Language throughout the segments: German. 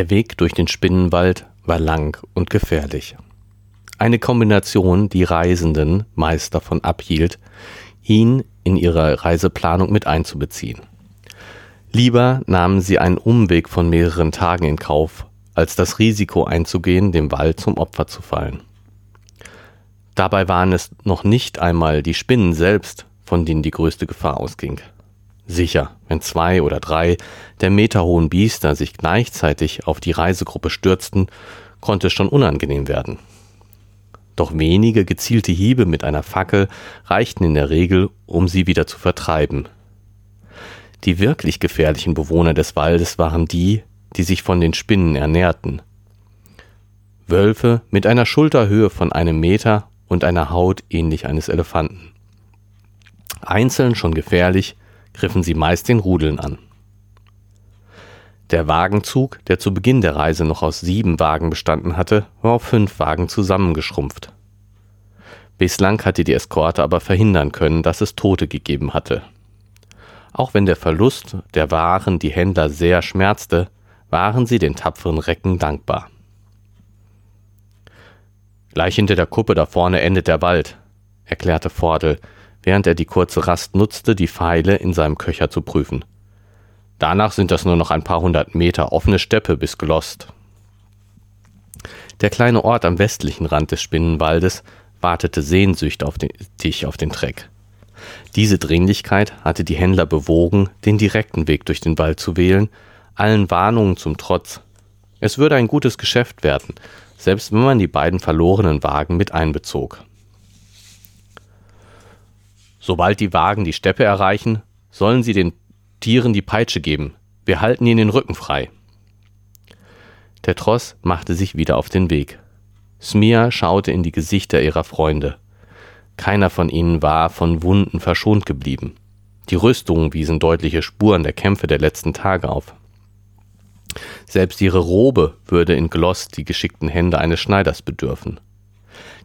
Der Weg durch den Spinnenwald war lang und gefährlich. Eine Kombination, die Reisenden meist davon abhielt, ihn in ihre Reiseplanung mit einzubeziehen. Lieber nahmen sie einen Umweg von mehreren Tagen in Kauf, als das Risiko einzugehen, dem Wald zum Opfer zu fallen. Dabei waren es noch nicht einmal die Spinnen selbst, von denen die größte Gefahr ausging. Sicher, wenn zwei oder drei der meterhohen Biester sich gleichzeitig auf die Reisegruppe stürzten, konnte es schon unangenehm werden. Doch wenige gezielte Hiebe mit einer Fackel reichten in der Regel, um sie wieder zu vertreiben, die wirklich gefährlichen Bewohner des Waldes waren die, die sich von den Spinnen ernährten. Wölfe mit einer Schulterhöhe von einem Meter und einer Haut ähnlich eines Elefanten. Einzeln schon gefährlich, griffen sie meist den Rudeln an. Der Wagenzug, der zu Beginn der Reise noch aus sieben Wagen bestanden hatte, war auf fünf Wagen zusammengeschrumpft. Bislang hatte die Eskorte aber verhindern können, dass es Tote gegeben hatte. Auch wenn der Verlust der Waren die Händler sehr schmerzte, waren sie den tapferen Recken dankbar. Gleich hinter der Kuppe da vorne endet der Wald, erklärte Vordel, während er die kurze Rast nutzte, die Pfeile in seinem Köcher zu prüfen. Danach sind das nur noch ein paar hundert Meter offene Steppe bis Glost. Der kleine Ort am westlichen Rand des Spinnenwaldes wartete sehnsüchtig auf den, auf den Treck. Diese Dringlichkeit hatte die Händler bewogen, den direkten Weg durch den Wald zu wählen, allen Warnungen zum Trotz. Es würde ein gutes Geschäft werden, selbst wenn man die beiden verlorenen Wagen mit einbezog. Sobald die Wagen die Steppe erreichen, sollen sie den Tieren die Peitsche geben. Wir halten ihnen den Rücken frei. Der Tross machte sich wieder auf den Weg. Smia schaute in die Gesichter ihrer Freunde. Keiner von ihnen war von Wunden verschont geblieben. Die Rüstungen wiesen deutliche Spuren der Kämpfe der letzten Tage auf. Selbst ihre Robe würde in Gloss die geschickten Hände eines Schneiders bedürfen.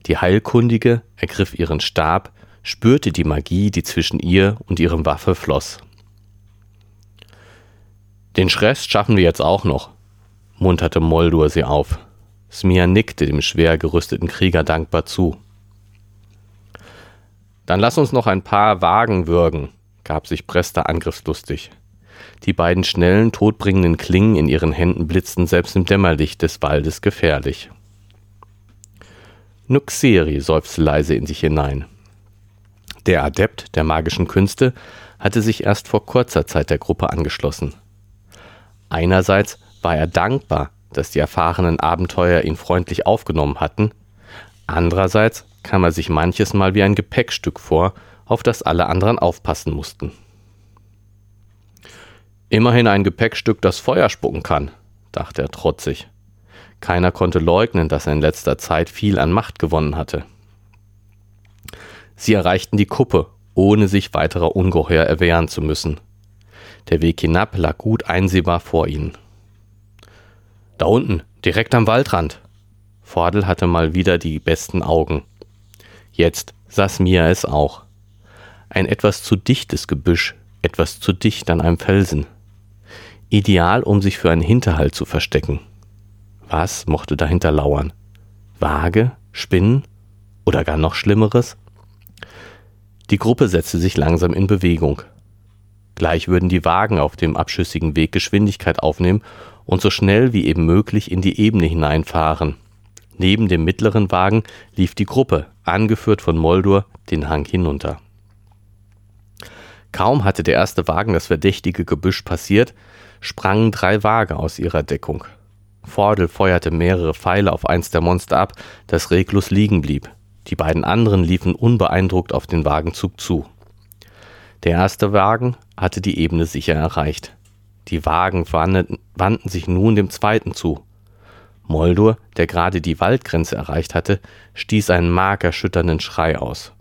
Die Heilkundige ergriff ihren Stab, spürte die Magie, die zwischen ihr und ihrem Waffe floss. Den Schrest schaffen wir jetzt auch noch, munterte Moldur sie auf. Smia nickte dem schwer gerüsteten Krieger dankbar zu. Dann lass uns noch ein paar Wagen würgen, gab sich Prester angriffslustig. Die beiden schnellen, todbringenden Klingen in ihren Händen blitzten selbst im Dämmerlicht des Waldes gefährlich. Nuxeri seufzte leise in sich hinein. Der Adept der magischen Künste hatte sich erst vor kurzer Zeit der Gruppe angeschlossen. Einerseits war er dankbar, dass die erfahrenen Abenteuer ihn freundlich aufgenommen hatten, andererseits kam er sich manches Mal wie ein Gepäckstück vor, auf das alle anderen aufpassen mussten. Immerhin ein Gepäckstück, das Feuer spucken kann, dachte er trotzig. Keiner konnte leugnen, dass er in letzter Zeit viel an Macht gewonnen hatte. Sie erreichten die Kuppe, ohne sich weiterer Ungeheuer erwehren zu müssen. Der Weg hinab lag gut einsehbar vor ihnen. Da unten, direkt am Waldrand. Vordel hatte mal wieder die besten Augen. Jetzt saß Mia es auch. Ein etwas zu dichtes Gebüsch, etwas zu dicht an einem Felsen. Ideal, um sich für einen Hinterhalt zu verstecken. Was mochte dahinter lauern? Waage? Spinnen? Oder gar noch Schlimmeres? Die Gruppe setzte sich langsam in Bewegung. Gleich würden die Wagen auf dem abschüssigen Weg Geschwindigkeit aufnehmen und so schnell wie eben möglich in die Ebene hineinfahren. Neben dem mittleren Wagen lief die Gruppe, angeführt von Moldur, den Hang hinunter. Kaum hatte der erste Wagen das verdächtige Gebüsch passiert, sprangen drei Wagen aus ihrer Deckung. Vordel feuerte mehrere Pfeile auf eins der Monster ab, das reglos liegen blieb. Die beiden anderen liefen unbeeindruckt auf den Wagenzug zu. Der erste Wagen hatte die Ebene sicher erreicht. Die Wagen wandten sich nun dem zweiten zu. Moldur, der gerade die Waldgrenze erreicht hatte, stieß einen markerschütternden Schrei aus.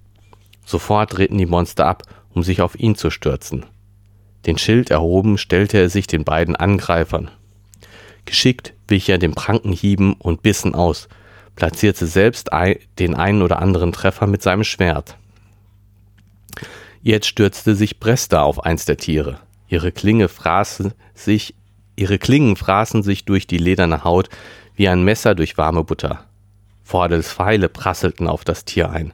Sofort drehten die Monster ab, um sich auf ihn zu stürzen. Den Schild erhoben, stellte er sich den beiden Angreifern. Geschickt wich er den Prankenhieben und Bissen aus, platzierte selbst den einen oder anderen Treffer mit seinem Schwert. Jetzt stürzte sich Bresta auf eins der Tiere. Ihre Klinge fraß sich Ihre Klingen fraßen sich durch die lederne Haut wie ein Messer durch warme Butter. Vordels Pfeile prasselten auf das Tier ein.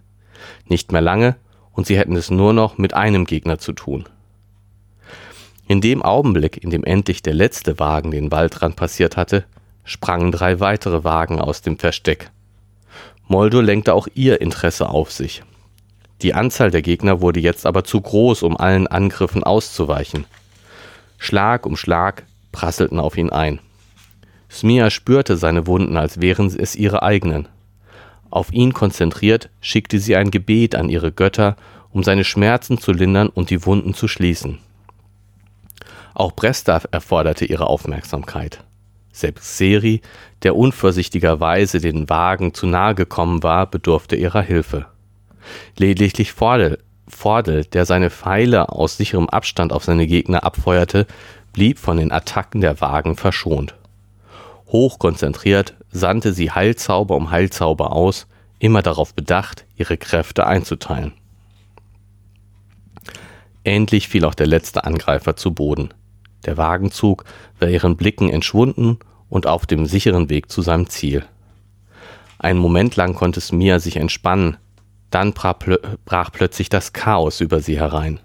Nicht mehr lange, und sie hätten es nur noch mit einem Gegner zu tun. In dem Augenblick, in dem endlich der letzte Wagen den Waldrand passiert hatte, sprangen drei weitere Wagen aus dem Versteck. Moldo lenkte auch ihr Interesse auf sich. Die Anzahl der Gegner wurde jetzt aber zu groß, um allen Angriffen auszuweichen. Schlag um Schlag prasselten auf ihn ein. Smia spürte seine Wunden, als wären es ihre eigenen. Auf ihn konzentriert, schickte sie ein Gebet an ihre Götter, um seine Schmerzen zu lindern und die Wunden zu schließen. Auch Bresta erforderte ihre Aufmerksamkeit. Selbst Seri, der unvorsichtigerweise den Wagen zu nahe gekommen war, bedurfte ihrer Hilfe. Lediglich Vordel, Vordel, der seine Pfeile aus sicherem Abstand auf seine Gegner abfeuerte, blieb von den Attacken der Wagen verschont. Hochkonzentriert sandte sie Heilzauber um Heilzauber aus, immer darauf bedacht, ihre Kräfte einzuteilen. Endlich fiel auch der letzte Angreifer zu Boden. Der Wagenzug war ihren Blicken entschwunden und auf dem sicheren Weg zu seinem Ziel. Einen Moment lang konnte Smia sich entspannen, dann brach plötzlich das Chaos über sie herein.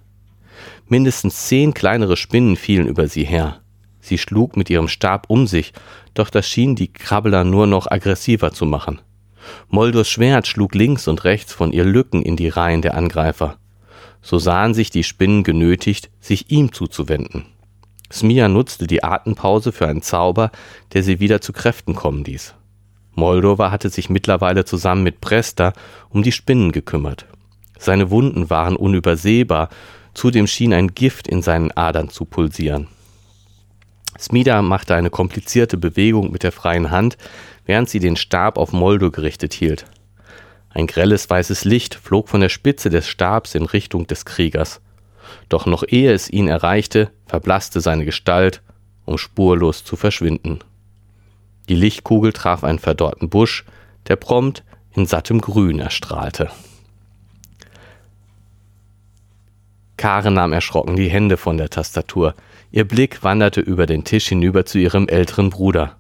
Mindestens zehn kleinere Spinnen fielen über sie her. Sie schlug mit ihrem Stab um sich, doch das schien die Krabbler nur noch aggressiver zu machen. Moldors Schwert schlug links und rechts von ihr Lücken in die Reihen der Angreifer. So sahen sich die Spinnen genötigt, sich ihm zuzuwenden. Smia nutzte die Atempause für einen Zauber, der sie wieder zu Kräften kommen ließ. Moldova hatte sich mittlerweile zusammen mit Presta um die Spinnen gekümmert. Seine Wunden waren unübersehbar, zudem schien ein Gift in seinen Adern zu pulsieren. Smida machte eine komplizierte Bewegung mit der freien Hand, während sie den Stab auf Moldo gerichtet hielt. Ein grelles weißes Licht flog von der Spitze des Stabs in Richtung des Kriegers. Doch noch ehe es ihn erreichte, verblasste seine Gestalt, um spurlos zu verschwinden. Die Lichtkugel traf einen verdorrten Busch, der prompt in sattem Grün erstrahlte. Karen nahm erschrocken die Hände von der Tastatur. Ihr Blick wanderte über den Tisch hinüber zu ihrem älteren Bruder.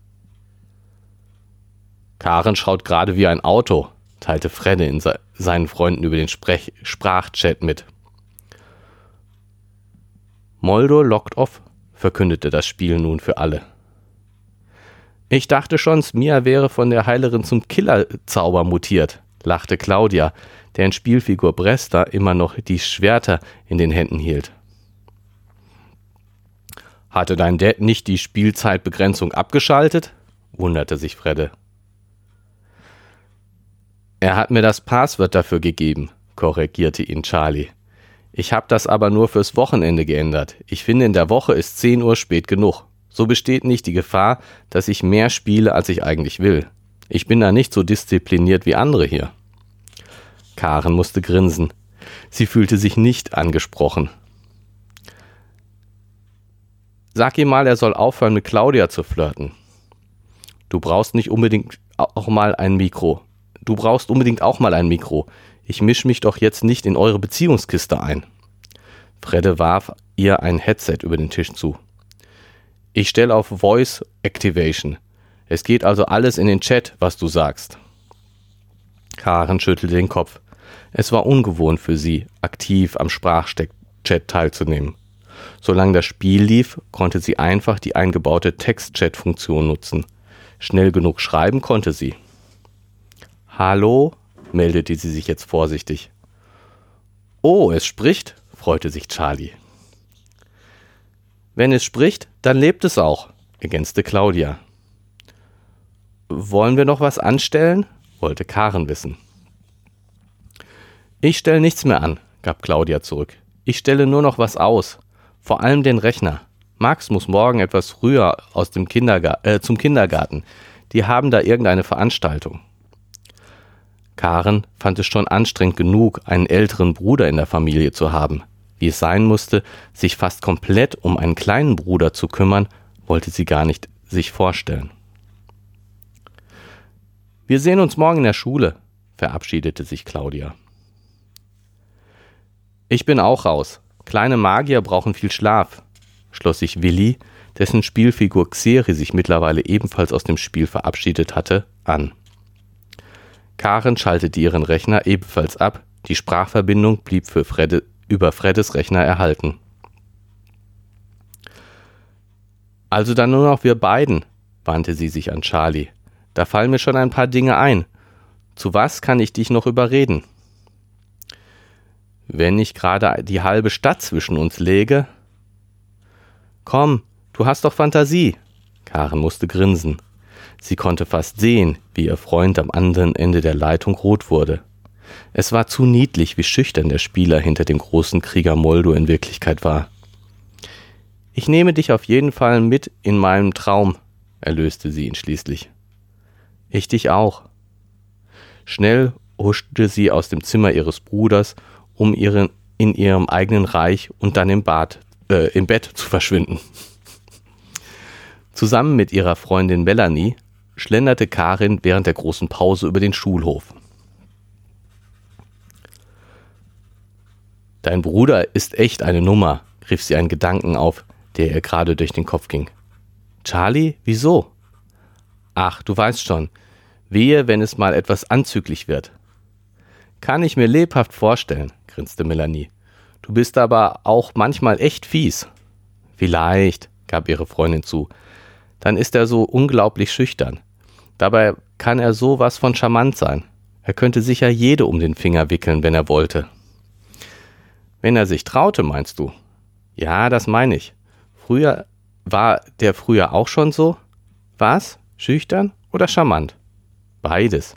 Karen schaut gerade wie ein Auto, teilte Fredde in se seinen Freunden über den Sprech Sprachchat mit. Moldo locked off, verkündete das Spiel nun für alle. Ich dachte schon, Smia wäre von der Heilerin zum Killerzauber mutiert, lachte Claudia, deren Spielfigur Bresta immer noch die Schwerter in den Händen hielt. Hatte dein Dad nicht die Spielzeitbegrenzung abgeschaltet? wunderte sich Fredde. Er hat mir das Passwort dafür gegeben, korrigierte ihn Charlie. Ich habe das aber nur fürs Wochenende geändert. Ich finde, in der Woche ist 10 Uhr spät genug. So besteht nicht die Gefahr, dass ich mehr spiele, als ich eigentlich will. Ich bin da nicht so diszipliniert wie andere hier. Karen musste grinsen. Sie fühlte sich nicht angesprochen. Sag ihm mal, er soll aufhören, mit Claudia zu flirten. Du brauchst nicht unbedingt auch mal ein Mikro. Du brauchst unbedingt auch mal ein Mikro. Ich misch mich doch jetzt nicht in eure Beziehungskiste ein. Fredde warf ihr ein Headset über den Tisch zu. Ich stelle auf Voice Activation. Es geht also alles in den Chat, was du sagst. Karen schüttelte den Kopf. Es war ungewohnt für sie, aktiv am Sprachchat teilzunehmen. Solange das Spiel lief, konnte sie einfach die eingebaute Text-Chat-Funktion nutzen. Schnell genug schreiben konnte sie. Hallo? meldete sie sich jetzt vorsichtig. Oh, es spricht, freute sich Charlie. Wenn es spricht, dann lebt es auch, ergänzte Claudia. Wollen wir noch was anstellen? wollte Karen wissen. Ich stelle nichts mehr an, gab Claudia zurück. Ich stelle nur noch was aus. Vor allem den Rechner. Max muss morgen etwas früher aus dem Kindergar äh, zum Kindergarten. Die haben da irgendeine Veranstaltung. Karen fand es schon anstrengend genug, einen älteren Bruder in der Familie zu haben. Wie es sein musste, sich fast komplett um einen kleinen Bruder zu kümmern, wollte sie gar nicht sich vorstellen. Wir sehen uns morgen in der Schule, verabschiedete sich Claudia. Ich bin auch raus. Kleine Magier brauchen viel Schlaf, schloss sich Willi, dessen Spielfigur Xeri sich mittlerweile ebenfalls aus dem Spiel verabschiedet hatte, an. Karen schaltete ihren Rechner ebenfalls ab, die Sprachverbindung blieb für Fredde, über Freddes Rechner erhalten. Also dann nur noch wir beiden, wandte sie sich an Charlie. Da fallen mir schon ein paar Dinge ein. Zu was kann ich dich noch überreden? Wenn ich gerade die halbe Stadt zwischen uns lege. Komm, du hast doch Fantasie. Karen musste grinsen. Sie konnte fast sehen, wie ihr Freund am anderen Ende der Leitung rot wurde. Es war zu niedlich, wie schüchtern der Spieler hinter dem großen Krieger Moldo in Wirklichkeit war. Ich nehme dich auf jeden Fall mit in meinem Traum, erlöste sie ihn schließlich. Ich dich auch. Schnell huschte sie aus dem Zimmer ihres Bruders, um ihren, in ihrem eigenen Reich und dann im Bad, äh, im Bett zu verschwinden. Zusammen mit ihrer Freundin Melanie schlenderte Karin während der großen Pause über den Schulhof. Dein Bruder ist echt eine Nummer, rief sie einen Gedanken auf, der ihr gerade durch den Kopf ging. Charlie, wieso? Ach, du weißt schon, wehe, wenn es mal etwas anzüglich wird. Kann ich mir lebhaft vorstellen, grinste Melanie. Du bist aber auch manchmal echt fies. Vielleicht, gab ihre Freundin zu. Dann ist er so unglaublich schüchtern. Dabei kann er sowas von charmant sein. Er könnte sicher jede um den Finger wickeln, wenn er wollte. Wenn er sich traute, meinst du? Ja, das meine ich. Früher war der früher auch schon so? Was? Schüchtern oder charmant? Beides.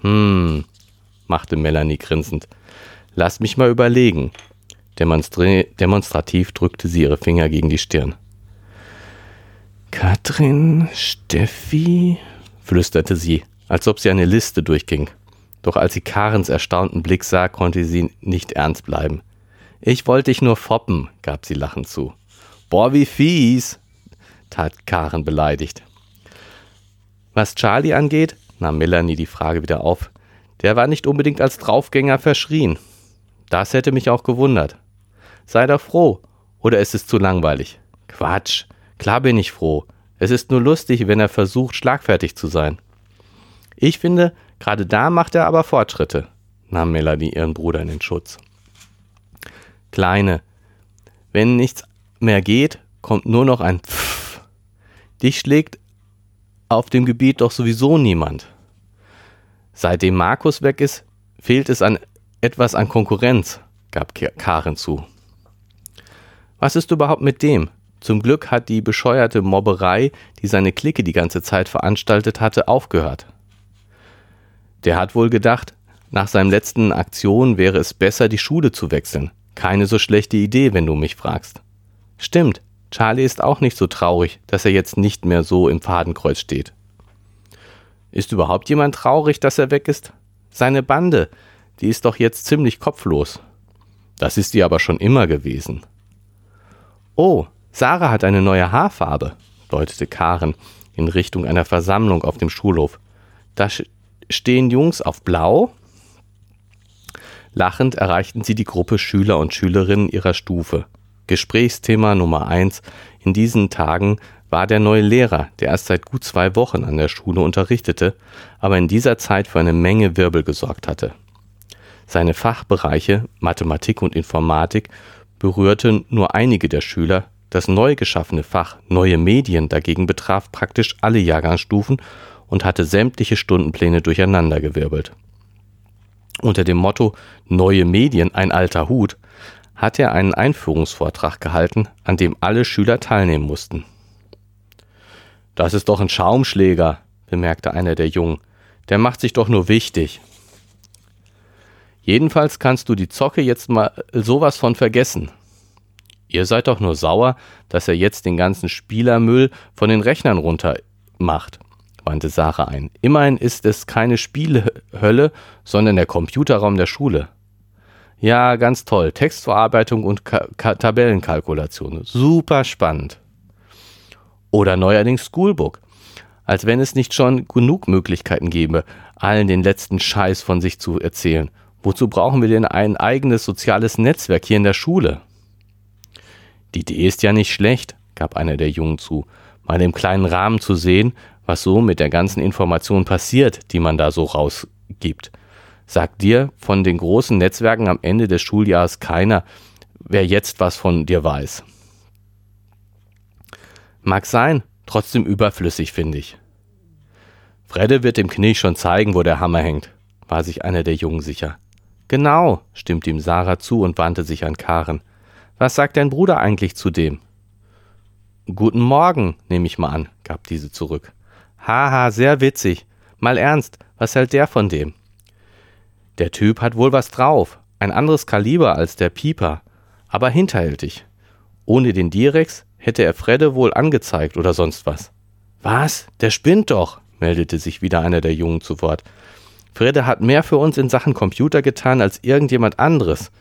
Hm, machte Melanie grinsend. Lass mich mal überlegen. Demonstri demonstrativ drückte sie ihre Finger gegen die Stirn. Katrin, Steffi, flüsterte sie, als ob sie eine Liste durchging. Doch als sie Karens erstaunten Blick sah, konnte sie nicht ernst bleiben. Ich wollte dich nur foppen, gab sie lachend zu. Boah, wie fies, tat Karen beleidigt. Was Charlie angeht, nahm Melanie die Frage wieder auf, der war nicht unbedingt als Draufgänger verschrien. Das hätte mich auch gewundert. Sei doch froh, oder ist es zu langweilig? Quatsch, klar bin ich froh. Es ist nur lustig, wenn er versucht, schlagfertig zu sein. Ich finde, gerade da macht er aber Fortschritte, nahm Melanie ihren Bruder in den Schutz. Kleine, wenn nichts mehr geht, kommt nur noch ein Pfff. Dich schlägt auf dem Gebiet doch sowieso niemand. Seitdem Markus weg ist, fehlt es an etwas an Konkurrenz, gab Karen zu. Was ist überhaupt mit dem? Zum Glück hat die bescheuerte Mobberei, die seine Clique die ganze Zeit veranstaltet hatte, aufgehört. Der hat wohl gedacht, nach seinem letzten Aktion wäre es besser, die Schule zu wechseln. Keine so schlechte Idee, wenn du mich fragst. Stimmt, Charlie ist auch nicht so traurig, dass er jetzt nicht mehr so im Fadenkreuz steht. Ist überhaupt jemand traurig, dass er weg ist? Seine Bande, die ist doch jetzt ziemlich kopflos. Das ist die aber schon immer gewesen. Oh, Sarah hat eine neue Haarfarbe, deutete Karen in Richtung einer Versammlung auf dem Schulhof. Da stehen Jungs auf Blau. Lachend erreichten sie die Gruppe Schüler und Schülerinnen ihrer Stufe. Gesprächsthema Nummer eins in diesen Tagen war der neue Lehrer, der erst seit gut zwei Wochen an der Schule unterrichtete, aber in dieser Zeit für eine Menge Wirbel gesorgt hatte. Seine Fachbereiche Mathematik und Informatik berührten nur einige der Schüler, das neu geschaffene Fach Neue Medien dagegen betraf praktisch alle Jahrgangsstufen und hatte sämtliche Stundenpläne durcheinandergewirbelt. Unter dem Motto Neue Medien ein alter Hut hat er einen Einführungsvortrag gehalten, an dem alle Schüler teilnehmen mussten. Das ist doch ein Schaumschläger, bemerkte einer der Jungen. Der macht sich doch nur wichtig. Jedenfalls kannst du die Zocke jetzt mal sowas von vergessen, Ihr seid doch nur sauer, dass er jetzt den ganzen Spielermüll von den Rechnern runter macht, wandte Sarah ein. Immerhin ist es keine Spielehölle, sondern der Computerraum der Schule. Ja, ganz toll. Textverarbeitung und Ka Ka Tabellenkalkulation. Super spannend. Oder neuerdings Schoolbook. Als wenn es nicht schon genug Möglichkeiten gäbe, allen den letzten Scheiß von sich zu erzählen. Wozu brauchen wir denn ein eigenes soziales Netzwerk hier in der Schule? Die Idee ist ja nicht schlecht, gab einer der Jungen zu, mal im kleinen Rahmen zu sehen, was so mit der ganzen Information passiert, die man da so rausgibt. Sagt dir von den großen Netzwerken am Ende des Schuljahres keiner, wer jetzt was von dir weiß. Mag sein, trotzdem überflüssig, finde ich. Fredde wird dem Knilch schon zeigen, wo der Hammer hängt, war sich einer der Jungen sicher. Genau, stimmte ihm Sarah zu und wandte sich an Karen. Was sagt dein Bruder eigentlich zu dem? Guten Morgen, nehme ich mal an, gab diese zurück. Haha, sehr witzig. Mal ernst, was hält der von dem? Der Typ hat wohl was drauf, ein anderes Kaliber als der Pieper, aber hinterhältig. Ohne den Direx hätte er Fredde wohl angezeigt oder sonst was. Was? Der spinnt doch, meldete sich wieder einer der Jungen zu Wort. Fredde hat mehr für uns in Sachen Computer getan als irgendjemand anderes.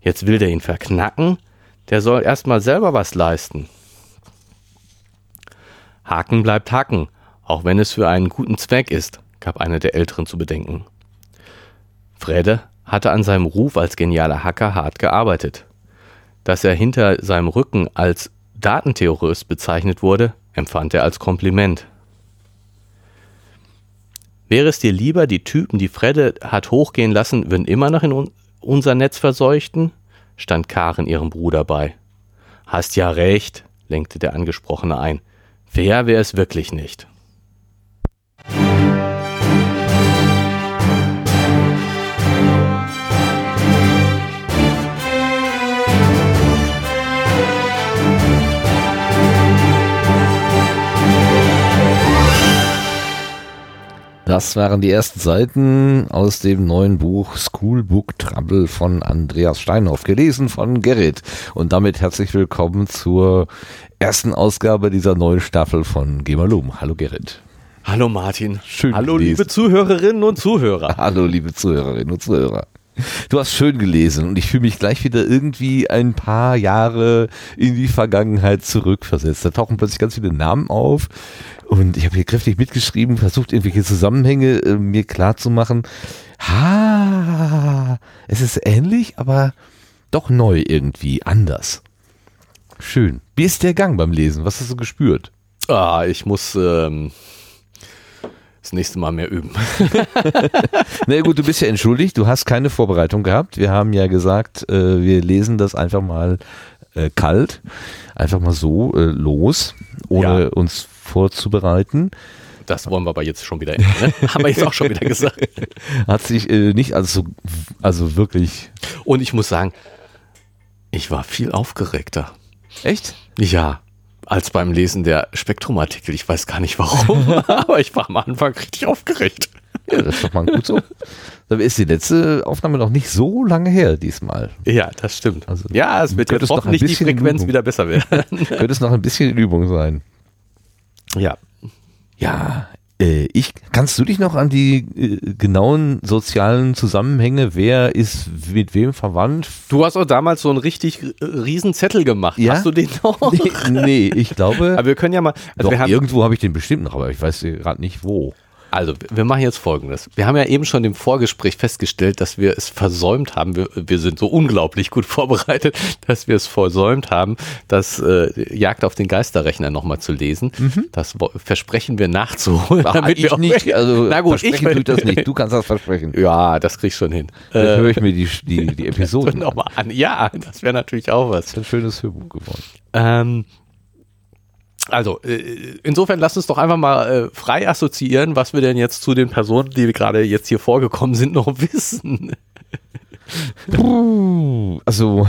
Jetzt will der ihn verknacken? Der soll erst mal selber was leisten. Haken bleibt Haken, auch wenn es für einen guten Zweck ist, gab einer der Älteren zu bedenken. Fredde hatte an seinem Ruf als genialer Hacker hart gearbeitet. Dass er hinter seinem Rücken als Datenterrorist bezeichnet wurde, empfand er als Kompliment. Wäre es dir lieber, die Typen, die Fredde hat hochgehen lassen, würden immer noch in un unser Netz verseuchten? stand Karen ihrem Bruder bei. Hast ja recht, lenkte der Angesprochene ein. Fair wäre es wirklich nicht. Das waren die ersten Seiten aus dem neuen Buch Schoolbook Trouble von Andreas Steinhoff, gelesen von Gerrit. Und damit herzlich willkommen zur ersten Ausgabe dieser neuen Staffel von Gemalum. Hallo Gerrit. Hallo Martin. Schön Hallo gelesen. liebe Zuhörerinnen und Zuhörer. Hallo liebe Zuhörerinnen und Zuhörer. Du hast schön gelesen und ich fühle mich gleich wieder irgendwie ein paar Jahre in die Vergangenheit zurückversetzt. Da tauchen plötzlich ganz viele Namen auf und ich habe hier kräftig mitgeschrieben, versucht irgendwelche Zusammenhänge äh, mir klar zu machen. Ha, es ist ähnlich, aber doch neu irgendwie, anders. Schön. Wie ist der Gang beim Lesen? Was hast du gespürt? Ah, ich muss ähm, das nächste Mal mehr üben. Na gut, du bist ja entschuldigt, du hast keine Vorbereitung gehabt. Wir haben ja gesagt, äh, wir lesen das einfach mal äh, kalt, einfach mal so äh, los, ohne Ja. uns vorzubereiten. Das wollen wir aber jetzt schon wieder ändern. Ne? Haben wir jetzt auch schon wieder gesagt. Hat sich äh, nicht als so, also wirklich. Und ich muss sagen, ich war viel aufgeregter. Echt? Ja, als beim Lesen der Spektrumartikel. Ich weiß gar nicht warum, aber ich war am Anfang richtig aufgeregt. Ja, das ist doch mal gut so. Dann ist die letzte Aufnahme noch nicht so lange her diesmal. Ja, das stimmt. Also, ja, es wird jetzt hoffentlich die Frequenz wieder besser werden. Könnte es noch ein bisschen Übung sein. ja. Ja, ich, kannst du dich noch an die äh, genauen sozialen Zusammenhänge, wer ist mit wem verwandt? Du hast auch damals so einen richtig äh, riesen Zettel gemacht. Ja? Hast du den noch? Nee, nee ich glaube, Aber wir können ja mal. Also doch, wir haben, irgendwo habe ich den bestimmt noch, aber ich weiß gerade nicht wo. Also, wir machen jetzt folgendes. Wir haben ja eben schon im Vorgespräch festgestellt, dass wir es versäumt haben. Wir, wir sind so unglaublich gut vorbereitet, dass wir es versäumt haben, das äh, Jagd auf den Geisterrechner nochmal zu lesen. Das wo- versprechen wir nachzuholen. Ach, damit ich wir auch- nicht, also Na gut, ich tut das nicht. Du kannst das versprechen. Ja, das krieg ich schon hin. Dann Äh, höre ich mir die, die, die Episoden an. nochmal an. Ja, das wäre natürlich auch was. Das ist ein schönes Hörbuch geworden. Ähm, also, äh, insofern lasst uns doch einfach mal äh, frei assoziieren, was wir denn jetzt zu den Personen, die gerade jetzt hier vorgekommen sind, noch wissen. Puh, Also,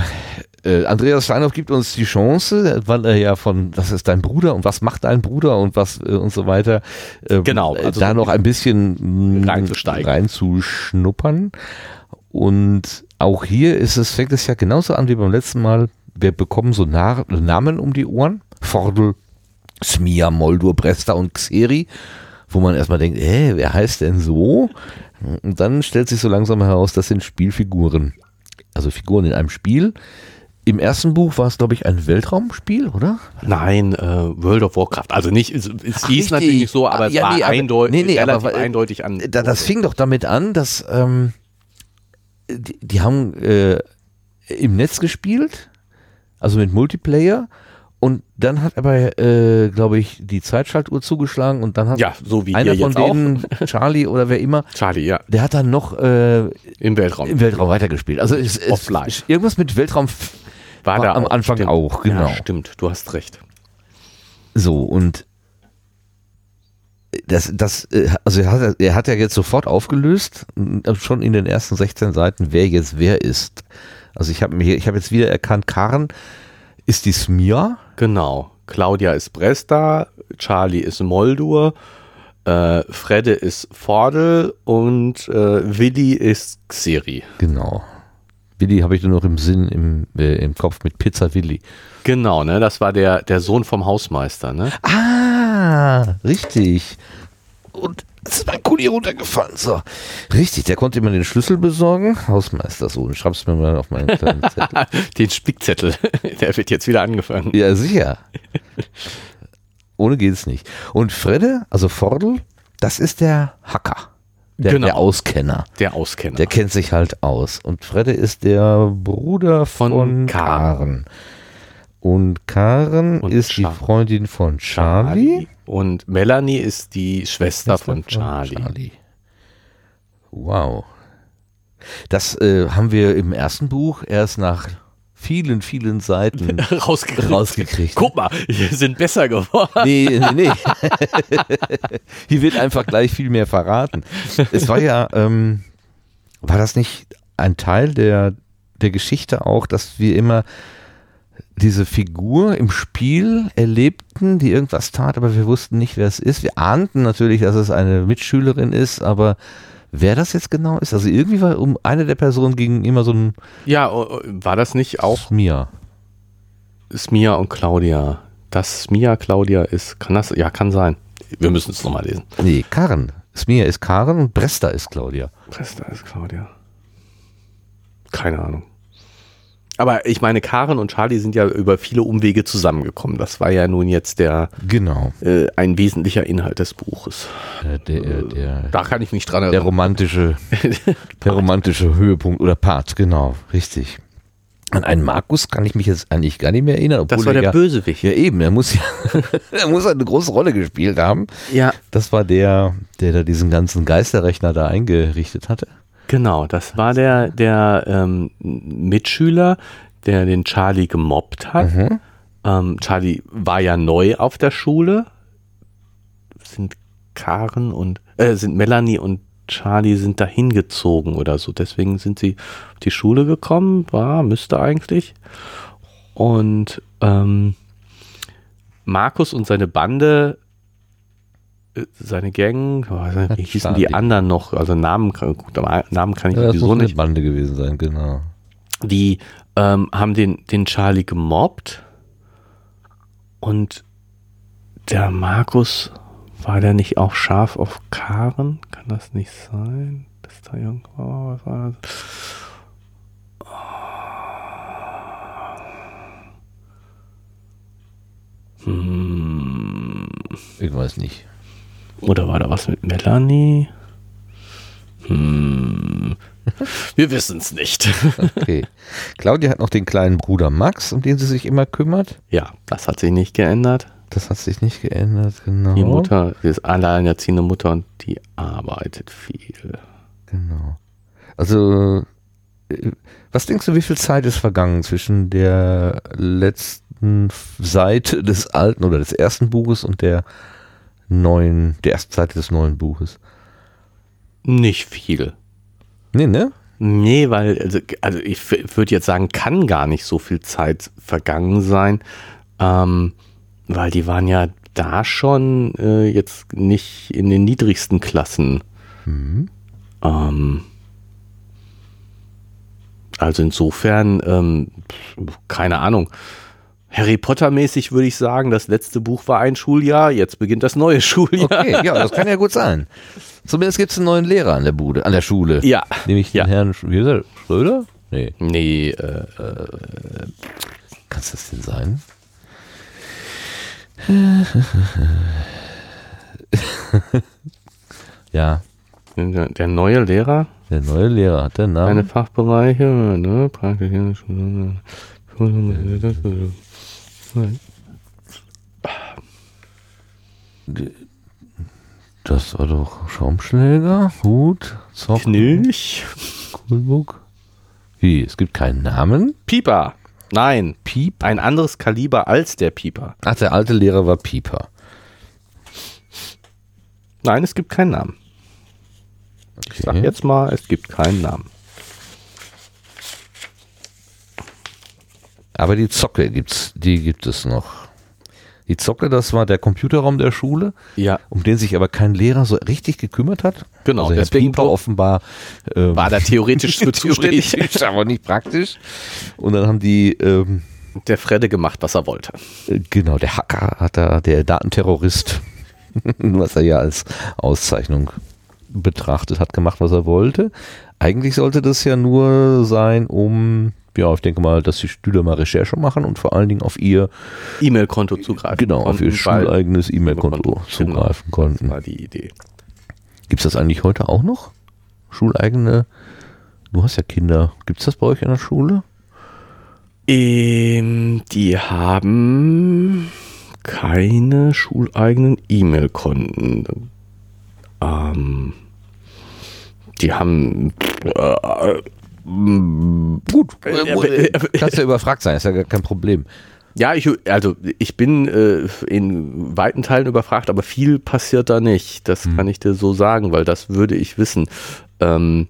äh, Andreas Steinhoff gibt uns die Chance, weil er ja von, das ist dein Bruder und was macht dein Bruder und was äh, und so weiter, ähm, Genau, äh, also da noch ein bisschen mh, reinzusteigen. reinzuschnuppern. Und auch hier ist es, fängt es ja genauso an wie beim letzten Mal. Wir bekommen so Na Namen um die Ohren. Fordel, Smia, Moldur, Bresta und Xeri, wo man erstmal denkt, äh, wer heißt denn so? Und dann stellt sich so langsam heraus, das sind Spielfiguren. Also Figuren in einem Spiel. Im ersten Buch war es, glaube ich, ein Weltraumspiel, oder? Nein, äh, World of Warcraft. Also nicht, es, es hieß richtig. natürlich nicht so, aber Ah, es ja, war nee, aber- eindeutig, nee, nee, aber relativ weil- eindeutig an. Da, das fing doch damit an, dass ähm, die, die haben äh, im Netz gespielt, also mit Multiplayer. Und dann hat aber, äh, glaube ich, die Zeitschaltuhr zugeschlagen und dann hat Ja, so wie einer von jetzt auch. denen, Charlie oder wer immer, Charlie, ja, der hat dann noch äh, im Weltraum. im Weltraum weitergespielt. Also es, es, Offline. irgendwas mit Weltraum f- war da am auch, Anfang stimmt. auch, genau. Ja, stimmt, du hast recht. So, und das, das, äh, also er hat, er hat ja jetzt sofort aufgelöst, äh, schon in den ersten 16 Seiten, wer jetzt wer ist. Also ich habe mir, ich habe jetzt wieder erkannt, Karen ist die Smia, Genau. Claudia ist Bresta, Charlie ist Moldur, äh, Fredde ist Vordel und äh, Willi ist Xeri. genau. Willi habe ich nur noch im Sinn, im, äh, im Kopf mit Pizza Willi. Genau, ne? Das war der, der Sohn vom Hausmeister, ne? Ah, richtig. Und ist mein Kuli runtergefallen. So. Richtig, der konnte immer den Schlüssel besorgen. Hausmeister, so. Schreib's mir mal auf meinen kleinen Zettel. Den Spickzettel. Der wird jetzt wieder angefangen. Ja, sicher. Ohne geht's nicht. Und Fredde, also Vordel, das ist der Hacker. Der, Genau. der Auskenner. Der Auskenner. Der kennt sich halt aus. Und Fredde ist der Bruder von, Von Karen. Karen. Und Karen Und ist die Char- Freundin von Charlie. Und Melanie ist die Schwester von Charlie. Wow. Das äh, haben wir im ersten Buch erst nach vielen, vielen Seiten Rausgekriegt. rausgekriegt. Guck mal, wir sind besser geworden. Nee, nee, nee. Hier wird einfach gleich viel mehr verraten. Es war ja, ähm, war das nicht ein Teil der, der Geschichte auch, dass wir immer diese Figur im Spiel erlebten, die irgendwas tat, aber wir wussten nicht, wer es ist. Wir ahnten natürlich, dass es eine Mitschülerin ist, aber wer das jetzt genau ist, also irgendwie war um eine der Personen ging immer so ein Ja, war das nicht auch Mia. Smia und Claudia? Dass Smia Claudia ist, kann das, ja, kann sein. Wir müssen es nochmal lesen. Nee, Karen. Smia ist Karen und Bresta ist Claudia. Presta ist Claudia. Keine Ahnung. Aber ich meine, Karen und Charlie sind ja über viele Umwege zusammengekommen. Das war ja nun jetzt der Genau. äh, ein wesentlicher Inhalt des Buches. Der, der, der, Da kann ich mich dran der erinnern. romantische, der romantische Höhepunkt oder Part, genau, richtig. An einen Markus kann ich mich jetzt eigentlich gar nicht mehr erinnern. Obwohl Das war er der ja, Bösewicht. Ja, eben, er muss ja, er muss eine große Rolle gespielt haben. Ja, Das war der, der da diesen ganzen Geisterrechner da eingerichtet hatte. Genau. Das war der, der ähm, Mitschüler, der den Charlie gemobbt hat. Mhm. Ähm, Charlie war ja neu auf der Schule. Sind Karen und äh, sind Melanie und Charlie sind da hingezogen oder so. Deswegen sind sie auf die Schule gekommen. War, müsste eigentlich. Und ähm, Markus und seine Bande, seine Gang, oh, wie hießen die anderen noch? Also Namen, kann- gut, Namen kann ich Ja, das sowieso nicht Bande gewesen sein, genau. die ähm, haben den, den Charlie gemobbt und der Markus, war der nicht auch scharf auf Karen? Kann das nicht sein? Dass da irgendwo, was war das? Hm, Ich weiß nicht. Oder war da was mit Melanie? Hm, wir wissen es nicht. Okay. Claudia hat noch den kleinen Bruder Max, um den sie sich immer kümmert. Ja, das hat sich nicht geändert. Das hat sich nicht geändert, genau. Die Mutter die ist alleinerziehende Mutter und die arbeitet viel. Genau. Also, äh, was denkst du, wie viel Zeit ist vergangen zwischen der letzten Seite des alten oder des ersten Buches und der neuen, der ersten Seite des neuen Buches? Nicht viel. Nee, ne? Nee, weil, also, also ich würde jetzt sagen, kann gar nicht so viel Zeit vergangen sein, ähm, weil die waren ja da schon äh, jetzt nicht in den niedrigsten Klassen. Mhm. Ähm, also insofern, ähm, keine Ahnung. Harry Potter mäßig würde ich sagen, das letzte Buch war ein Schuljahr, jetzt beginnt das neue Schuljahr. Okay, ja, das kann ja gut sein. Zumindest gibt es einen neuen Lehrer an der Bude, an der Schule. Ja, Nämlich ja. den Herrn Sch- wie ist er? Schröder? Nee. Nee, äh, Kann es das denn sein? ja, der, neue Lehrer, der neue Lehrer hat den Namen. Fachbereiche, ne, praktisch, Nein. Das war doch Schaumschläger, Hut, Zocken. Knilch. Kulbuck. Wie, es gibt keinen Namen? Pieper. Nein, Piep. Ein anderes Kaliber als der Pieper. Ach, der alte Lehrer war Pieper. Nein, es gibt keinen Namen. Okay. Ich sag jetzt mal, es gibt keinen Namen. Aber die Zocke gibt's, die gibt es noch. Die Zocke, das war der Computerraum der Schule, Ja, um den sich aber kein Lehrer so richtig gekümmert hat. Genau, also Herr deswegen Pieper offenbar ähm, war da theoretisch für zuständig. theoretisch, aber nicht praktisch. Und dann haben die ähm, Der Fredde gemacht, was er wollte. Äh, Genau, der Hacker hat da, der Datenterrorist, was er ja als Auszeichnung betrachtet hat, gemacht, was er wollte. Eigentlich sollte das ja nur sein, um, ja, ich denke mal, dass die Schüler mal Recherche machen und vor allen Dingen auf ihr, E-Mail-Konto zugreifen. genau, auf ihr schuleigenes E-Mail-Konto Genau, zugreifen Das konnten. war die Idee. Gibt es das eigentlich heute auch noch? Schuleigene, du hast ja Kinder, gibt es das bei euch in der Schule? Ähm, die haben keine schuleigenen E-Mail-Konten. Ähm, die haben äh, Gut, äh, kannst ja überfragt sein, ist ja gar kein Problem. Ja, ich, also ich bin äh, in weiten Teilen überfragt, aber viel passiert da nicht. Das kann ich dir so sagen, weil das würde ich wissen. Ähm,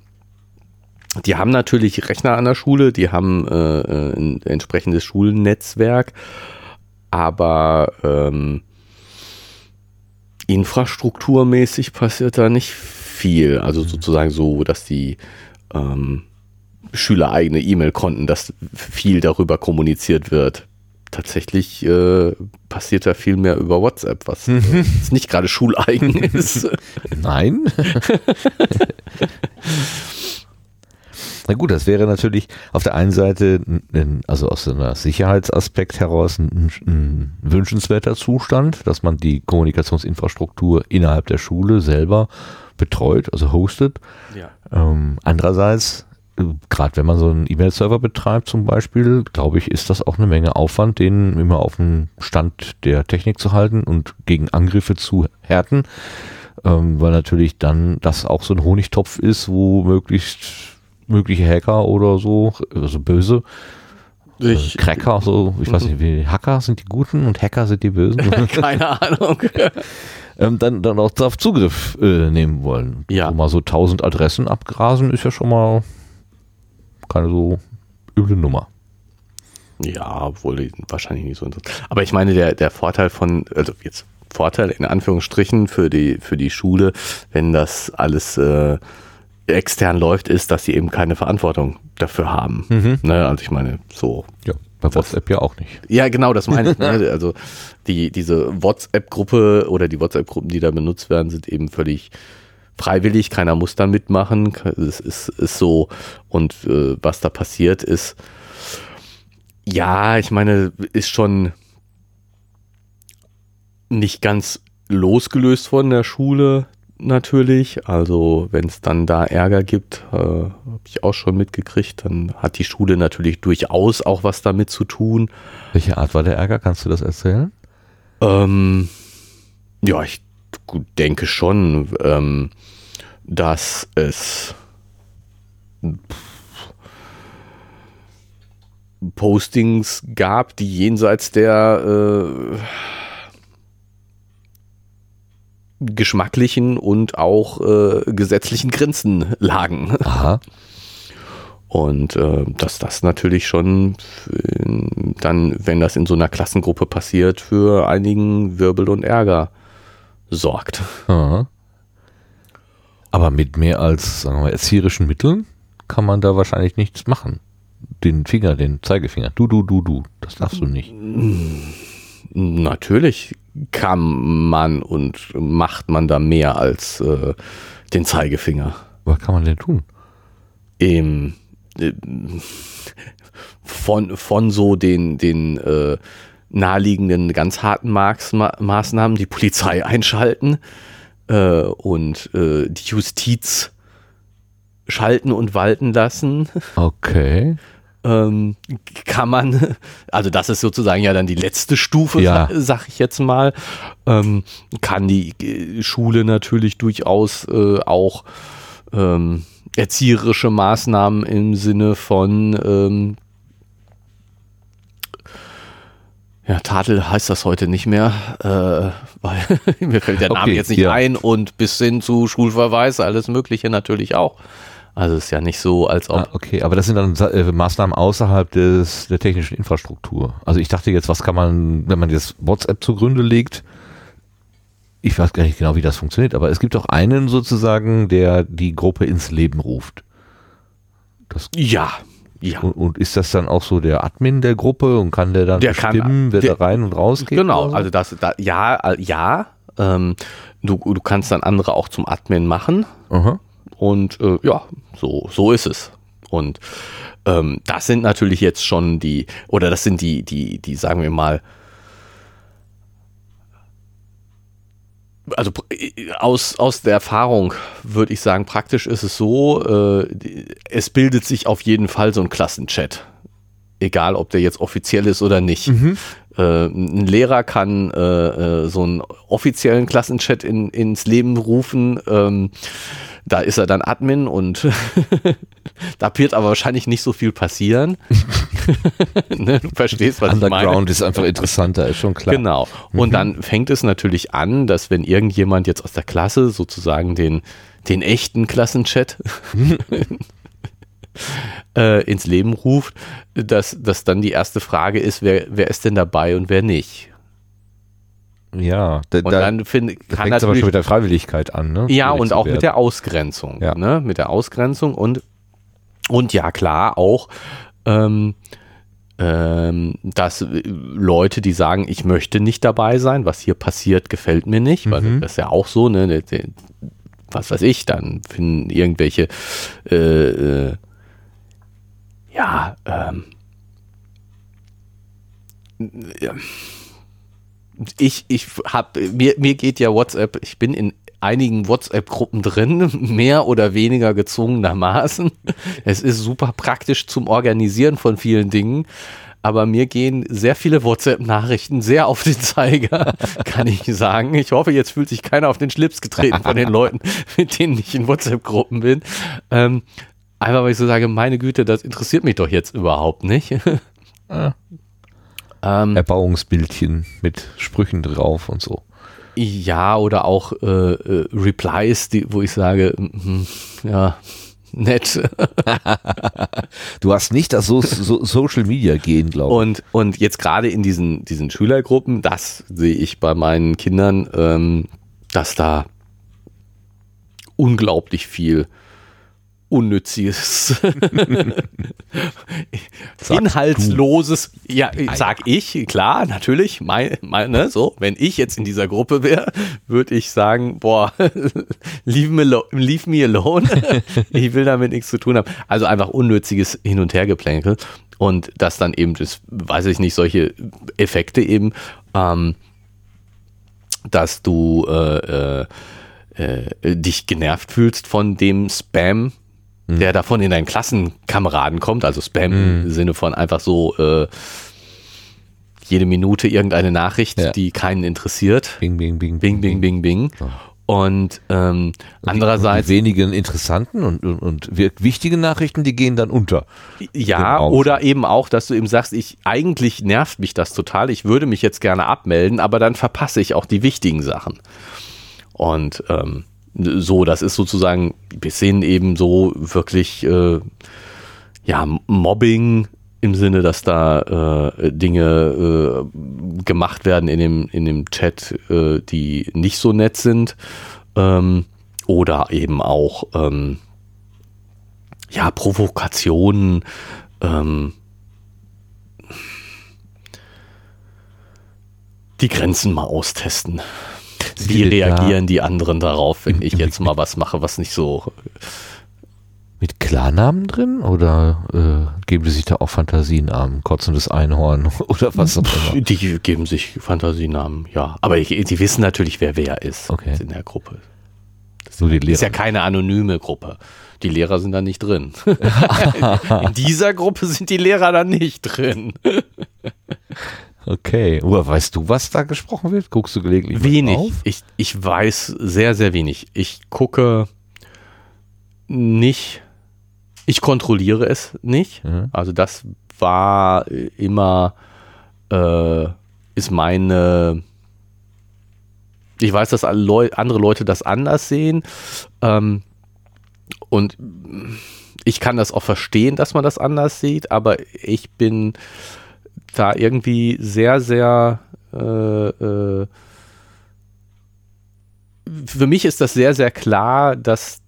die haben natürlich Rechner an der Schule, die haben äh, äh, ein entsprechendes Schulnetzwerk, aber ähm, infrastrukturmäßig passiert da nicht viel. Also sozusagen so, dass die ähm, Schüler eigene E-Mail-Konten, dass viel darüber kommuniziert wird. Tatsächlich äh, passiert da viel mehr über WhatsApp, was äh, jetzt nicht gerade schuleigen ist. Nein. Na gut, das wäre natürlich auf der einen Seite, also aus einem Sicherheitsaspekt heraus, ein, ein wünschenswerter Zustand, dass man die Kommunikationsinfrastruktur innerhalb der Schule selber betreut, also hostet. Ja. Ähm, andererseits, gerade wenn man so einen E-Mail-Server betreibt zum Beispiel, glaube ich, ist das auch eine Menge Aufwand, den immer auf dem Stand der Technik zu halten und gegen Angriffe zu härten, ähm, weil natürlich dann das auch so ein Honigtopf ist, wo möglichst mögliche Hacker oder so, also böse Ich, äh, Cracker, so, ich weiß nicht, wie Hacker sind die Guten und Hacker sind die Bösen, keine Ahnung. ähm, dann, dann auch darauf Zugriff äh, nehmen wollen. Ja. So mal so 1000 Adressen abgrasen ist ja schon mal keine so üble Nummer. Ja, obwohl die wahrscheinlich nicht so interessant. Aber ich meine, der, der Vorteil von, also jetzt Vorteil in Anführungsstrichen für die, für die Schule, wenn das alles äh, extern läuft, ist, dass sie eben keine Verantwortung dafür haben. Ne? Also ich meine, so. Ja, bei WhatsApp ja auch nicht. Ja, genau, das meine ich. Ne? Also die, diese WhatsApp-Gruppe oder die WhatsApp-Gruppen, die da benutzt werden, sind eben völlig freiwillig. Keiner muss da mitmachen. Es ist, ist so. Und äh, was da passiert ist, ja, ich meine, ist schon nicht ganz losgelöst von der Schule natürlich. Also wenn es dann da Ärger gibt, äh, habe ich auch schon mitgekriegt, dann hat die Schule natürlich durchaus auch was damit zu tun. Welche Art war der Ärger? Kannst du das erzählen? Ähm, ja, ich denke schon, ähm, dass es Postings gab, die jenseits der äh, geschmacklichen und auch äh, gesetzlichen Grenzen lagen. Aha. Und äh, dass das natürlich schon dann, wenn das in so einer Klassengruppe passiert, für einigen Wirbel und Ärger sorgt. Aha. Aber mit mehr als sagen wir mal, erzieherischen Mitteln kann man da wahrscheinlich nichts machen. Den Finger, den Zeigefinger. Du, du, du, du. Das darfst du nicht. Natürlich kann man und macht man da mehr als äh, den Zeigefinger. Was kann man denn tun? Im, äh, von, von so den, den äh, naheliegenden, ganz harten Maß, Maßnahmen die Polizei einschalten äh, und äh, die Justiz schalten und walten lassen. Okay. ähm, kann man, also das ist sozusagen ja dann die letzte Stufe, Ja. sa- sag ich jetzt mal, ähm, kann die äh, Schule natürlich durchaus äh, auch ähm, erzieherische Maßnahmen im Sinne von ähm, ja, Tadel heißt das heute nicht mehr, äh, weil mir fällt der Name Okay, jetzt nicht ja. ein und bis hin zu Schulverweis, alles Mögliche natürlich auch. Also es ist ja nicht so, als ob Ah, okay, aber das sind dann äh, Maßnahmen außerhalb des, der technischen Infrastruktur. Also ich dachte jetzt, was kann man, wenn man jetzt WhatsApp zugrunde legt, ich weiß gar nicht genau, wie das funktioniert, aber es gibt auch einen sozusagen, der die Gruppe ins Leben ruft. Das, ja, ja. und, und ist das dann auch so der Admin der Gruppe und kann der dann Der kann- bestimmen, wer der- da rein und raus geht? Genau, so? also das, da, ja, äh, ja. Ähm, du, du kannst dann andere auch zum Admin machen Aha. und äh, ja, so, so ist es. Und ähm, das sind natürlich jetzt schon die, oder das sind die, die, die, sagen wir mal, also äh, aus, aus der Erfahrung würde ich sagen, praktisch ist es so, äh, es bildet sich auf jeden Fall so ein Klassenchat. Egal, ob der jetzt offiziell ist oder nicht. Äh, ein Lehrer kann äh, äh, so einen offiziellen Klassenchat in, ins Leben rufen. Ähm, da ist er dann Admin und da wird aber wahrscheinlich nicht so viel passieren. ne, du verstehst, was ich meine. Underground ist einfach interessanter, ist schon klar. Genau. Und dann fängt es natürlich an, dass wenn irgendjemand jetzt aus der Klasse sozusagen den, den echten Klassenchat äh, ins Leben ruft, dass, dass dann die erste Frage ist, wer, wer ist denn dabei und wer nicht? Ja, da, Und da, dann find, kann fängt aber natürlich schon mit der Freiwilligkeit an, ne? ja, und auch mit werden. der Ausgrenzung. Ja. Ne? Mit der Ausgrenzung und, und ja, klar, auch, ähm, ähm, dass Leute, die sagen, ich möchte nicht dabei sein, was hier passiert, gefällt mir nicht, weil Mhm. das ist ja auch so, ne? Was weiß ich, dann finden irgendwelche, äh, äh, ja, ähm, ich, ich hab, mir, mir geht ja WhatsApp, ich bin in einigen WhatsApp-Gruppen drin, mehr oder weniger gezwungenermaßen. Es ist super praktisch zum Organisieren von vielen Dingen. Aber mir gehen sehr viele WhatsApp-Nachrichten sehr auf den Zeiger, kann ich sagen. Ich hoffe, jetzt fühlt sich keiner auf den Schlips getreten von den Leuten, mit denen ich in WhatsApp-Gruppen bin. Ähm, einfach weil ich so sage, meine Güte, das interessiert mich doch jetzt überhaupt nicht. Ah. ähm, Erbauungsbildchen mit Sprüchen drauf und so. Ja, oder auch äh, äh, Replies, die, wo ich sage, mhm, ja, nett. Du hast nicht das so, so Social Media gehen, glaube Und, und jetzt gerade in diesen, diesen Schülergruppen, das sehe ich bei meinen Kindern, ähm, dass da unglaublich viel unnütziges, inhaltsloses, ja, sag ich, klar, natürlich, mein, mein, ne, so, wenn ich jetzt in dieser Gruppe wäre, würde ich sagen, boah, leave me, alo- leave me alone, ich will damit nichts zu tun haben. Also einfach unnütziges Hin- und Hergeplänkel. Und das dann eben, das weiß ich nicht, solche Effekte eben, ähm, dass du äh, äh, äh, dich genervt fühlst von dem Spam, der davon in deinen Klassenkameraden kommt, also Spam im Sinne von einfach so äh, jede Minute irgendeine Nachricht, Ja. die keinen interessiert. Bing, bing, bing, Bing, bing, bing, bing. Und ähm, andererseits, Die wenigen interessanten und, und, und wichtigen Nachrichten, die gehen dann unter. ja, Genau. oder eben auch, dass du eben sagst, ich eigentlich nervt mich das total, ich würde mich jetzt gerne abmelden, aber dann verpasse ich auch die wichtigen Sachen. Und ähm, so, das ist sozusagen bis hin eben so wirklich äh, ja, Mobbing im Sinne, dass da äh, Dinge äh, gemacht werden in dem, in dem Chat, äh, die nicht so nett sind. Ähm, oder eben auch ähm, ja, Provokationen. Ähm, die Grenzen mal austesten. Wie da- reagieren die anderen darauf, wenn ich jetzt mal was mache, was nicht so Mit Klarnamen drin oder äh, geben die sich da auch Fantasienamen? Kotzendes Einhorn oder was auch immer? Die geben sich Fantasienamen, ja. Aber ich, die wissen natürlich, wer wer ist Okay. in der Gruppe. Nur die Ist ja keine anonyme Gruppe. Die Lehrer sind da nicht drin. In dieser Gruppe sind die Lehrer da nicht drin. Okay. Oder weißt du, was da gesprochen wird? Guckst du gelegentlich Wenig. drauf? Ich, ich weiß sehr, sehr wenig. Ich gucke nicht, ich kontrolliere es nicht. Mhm. Also das war immer, äh, ist meine, ich weiß, dass andere Leute das anders sehen. Ähm, und ich kann das auch verstehen, dass man das anders sieht, aber ich bin da irgendwie sehr, sehr äh, äh, für mich ist das sehr, sehr klar, dass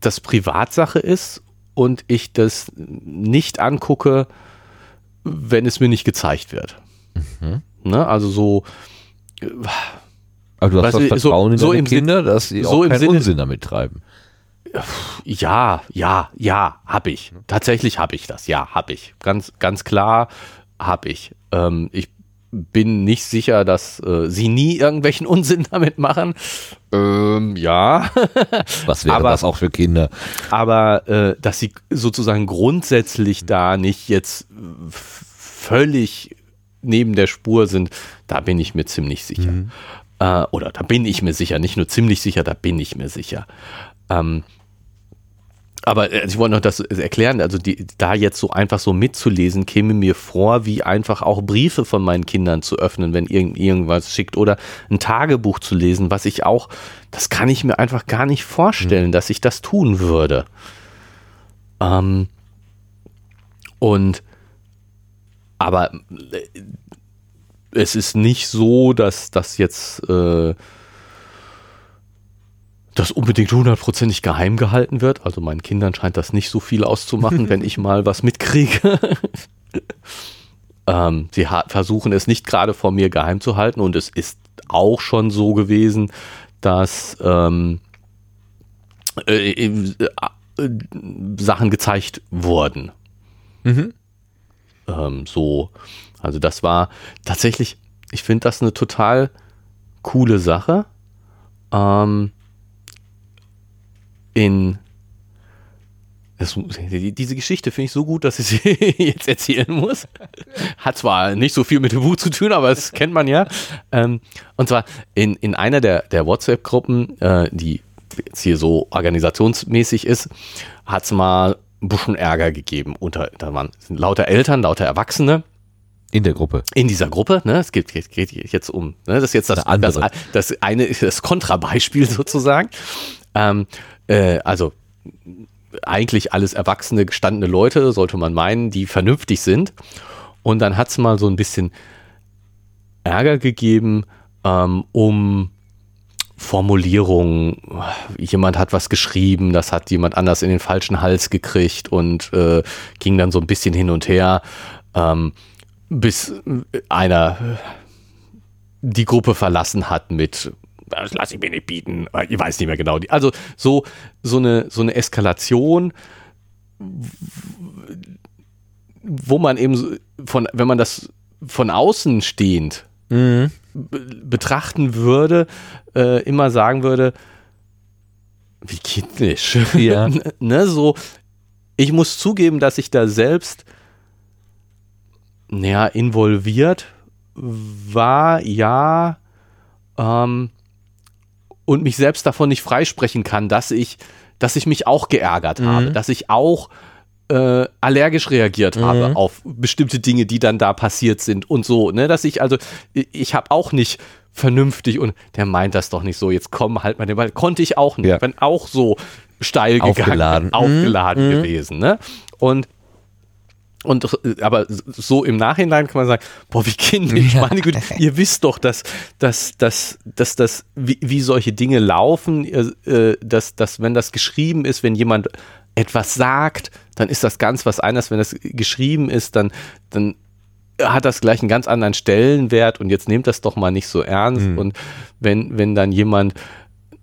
das Privatsache ist und ich das nicht angucke, wenn es mir nicht gezeigt wird. Ne? Also so, Aber du hast das du, so- Vertrauen in so deine im Sinn- Kinder, dass sie so auch im keinen Sinne- Unsinn damit treiben. Ja, ja, ja, habe ich. Tatsächlich habe ich das. Ja, habe ich. Ganz, ganz klar habe ich. Ähm, ich bin nicht sicher, dass äh, sie nie irgendwelchen Unsinn damit machen. Ähm, ja. Was wäre Aber- das auch für Kinder? aber äh, dass sie sozusagen grundsätzlich da nicht jetzt äh, völlig neben der Spur sind, da bin ich mir ziemlich sicher. Äh, oder da bin ich mir sicher, nicht nur ziemlich sicher, da bin ich mir sicher. Ähm, aber äh, ich wollte noch das erklären, also die, da jetzt so einfach so mitzulesen, käme mir vor, wie einfach auch Briefe von meinen Kindern zu öffnen, wenn irgend, irgendwas schickt oder ein Tagebuch zu lesen, was ich auch, das kann ich mir einfach gar nicht vorstellen, dass ich das tun würde. Ähm, und aber äh, es ist nicht so, dass das jetzt äh, das unbedingt hundertprozentig geheim gehalten wird. Also meinen Kindern scheint das nicht so viel auszumachen, wenn ich mal was mitkriege. ähm, sie versuchen es nicht gerade vor mir geheim zu halten und es ist auch schon so gewesen, dass ähm, äh, äh, äh, Sachen gezeigt wurden. Ähm, so, also das war tatsächlich, ich finde das eine total coole Sache. Ähm, in das, die- diese Geschichte finde ich so gut, dass ich sie jetzt erzählen muss. Hat zwar nicht so viel mit dem Buch zu tun, aber das kennt man ja. Ähm, und zwar in, in einer der, der WhatsApp-Gruppen, äh, die jetzt hier so organisationsmäßig ist, hat es mal ein bisschen Ärger gegeben. Unter, da waren lauter Eltern, lauter Erwachsene In der Gruppe. in dieser Gruppe, ne, es geht, geht, geht jetzt um, ne, das ist jetzt das, das, andere. das eine, das Kontrabeispiel sozusagen. Ähm, äh, also eigentlich alles erwachsene, gestandene Leute, sollte man meinen, die vernünftig sind. Und dann hat es mal so ein bisschen Ärger gegeben ähm, um Formulierungen. Jemand hat was geschrieben, das hat jemand anders in den falschen Hals gekriegt und äh, ging dann so ein bisschen hin und her, ähm, bis einer die Gruppe verlassen hat mit das lasse ich mir nicht bieten. Ich weiß nicht mehr genau. Also so, so, eine, so eine Eskalation, wo man eben von, wenn man das von außen stehend be- betrachten würde, äh, immer sagen würde, wie kindisch. Ja. ne, so, ich muss zugeben, dass ich da selbst naja, involviert war, ja, ähm, und mich selbst davon nicht freisprechen kann, dass ich, dass ich mich auch geärgert habe, dass ich auch äh, allergisch reagiert habe auf bestimmte Dinge, die dann da passiert sind und so, ne, dass ich also, ich, ich habe auch nicht vernünftig und der meint das doch nicht so, jetzt komm, halt mal den Ball, konnte ich auch nicht, Ja. bin auch so steil gegangen, Aufgeladen. aufgeladen gewesen, ne, und und äh, aber so im Nachhinein kann man sagen, boah, wie kindisch, meine Güte, ihr wisst doch, dass, dass, dass, dass das, wie, wie solche Dinge laufen, äh, dass, dass, wenn das geschrieben ist, wenn jemand etwas sagt, dann ist das ganz was anderes. Wenn das geschrieben ist, dann, dann hat das gleich einen ganz anderen Stellenwert und jetzt nehmt das doch mal nicht so ernst. Und wenn, wenn dann jemand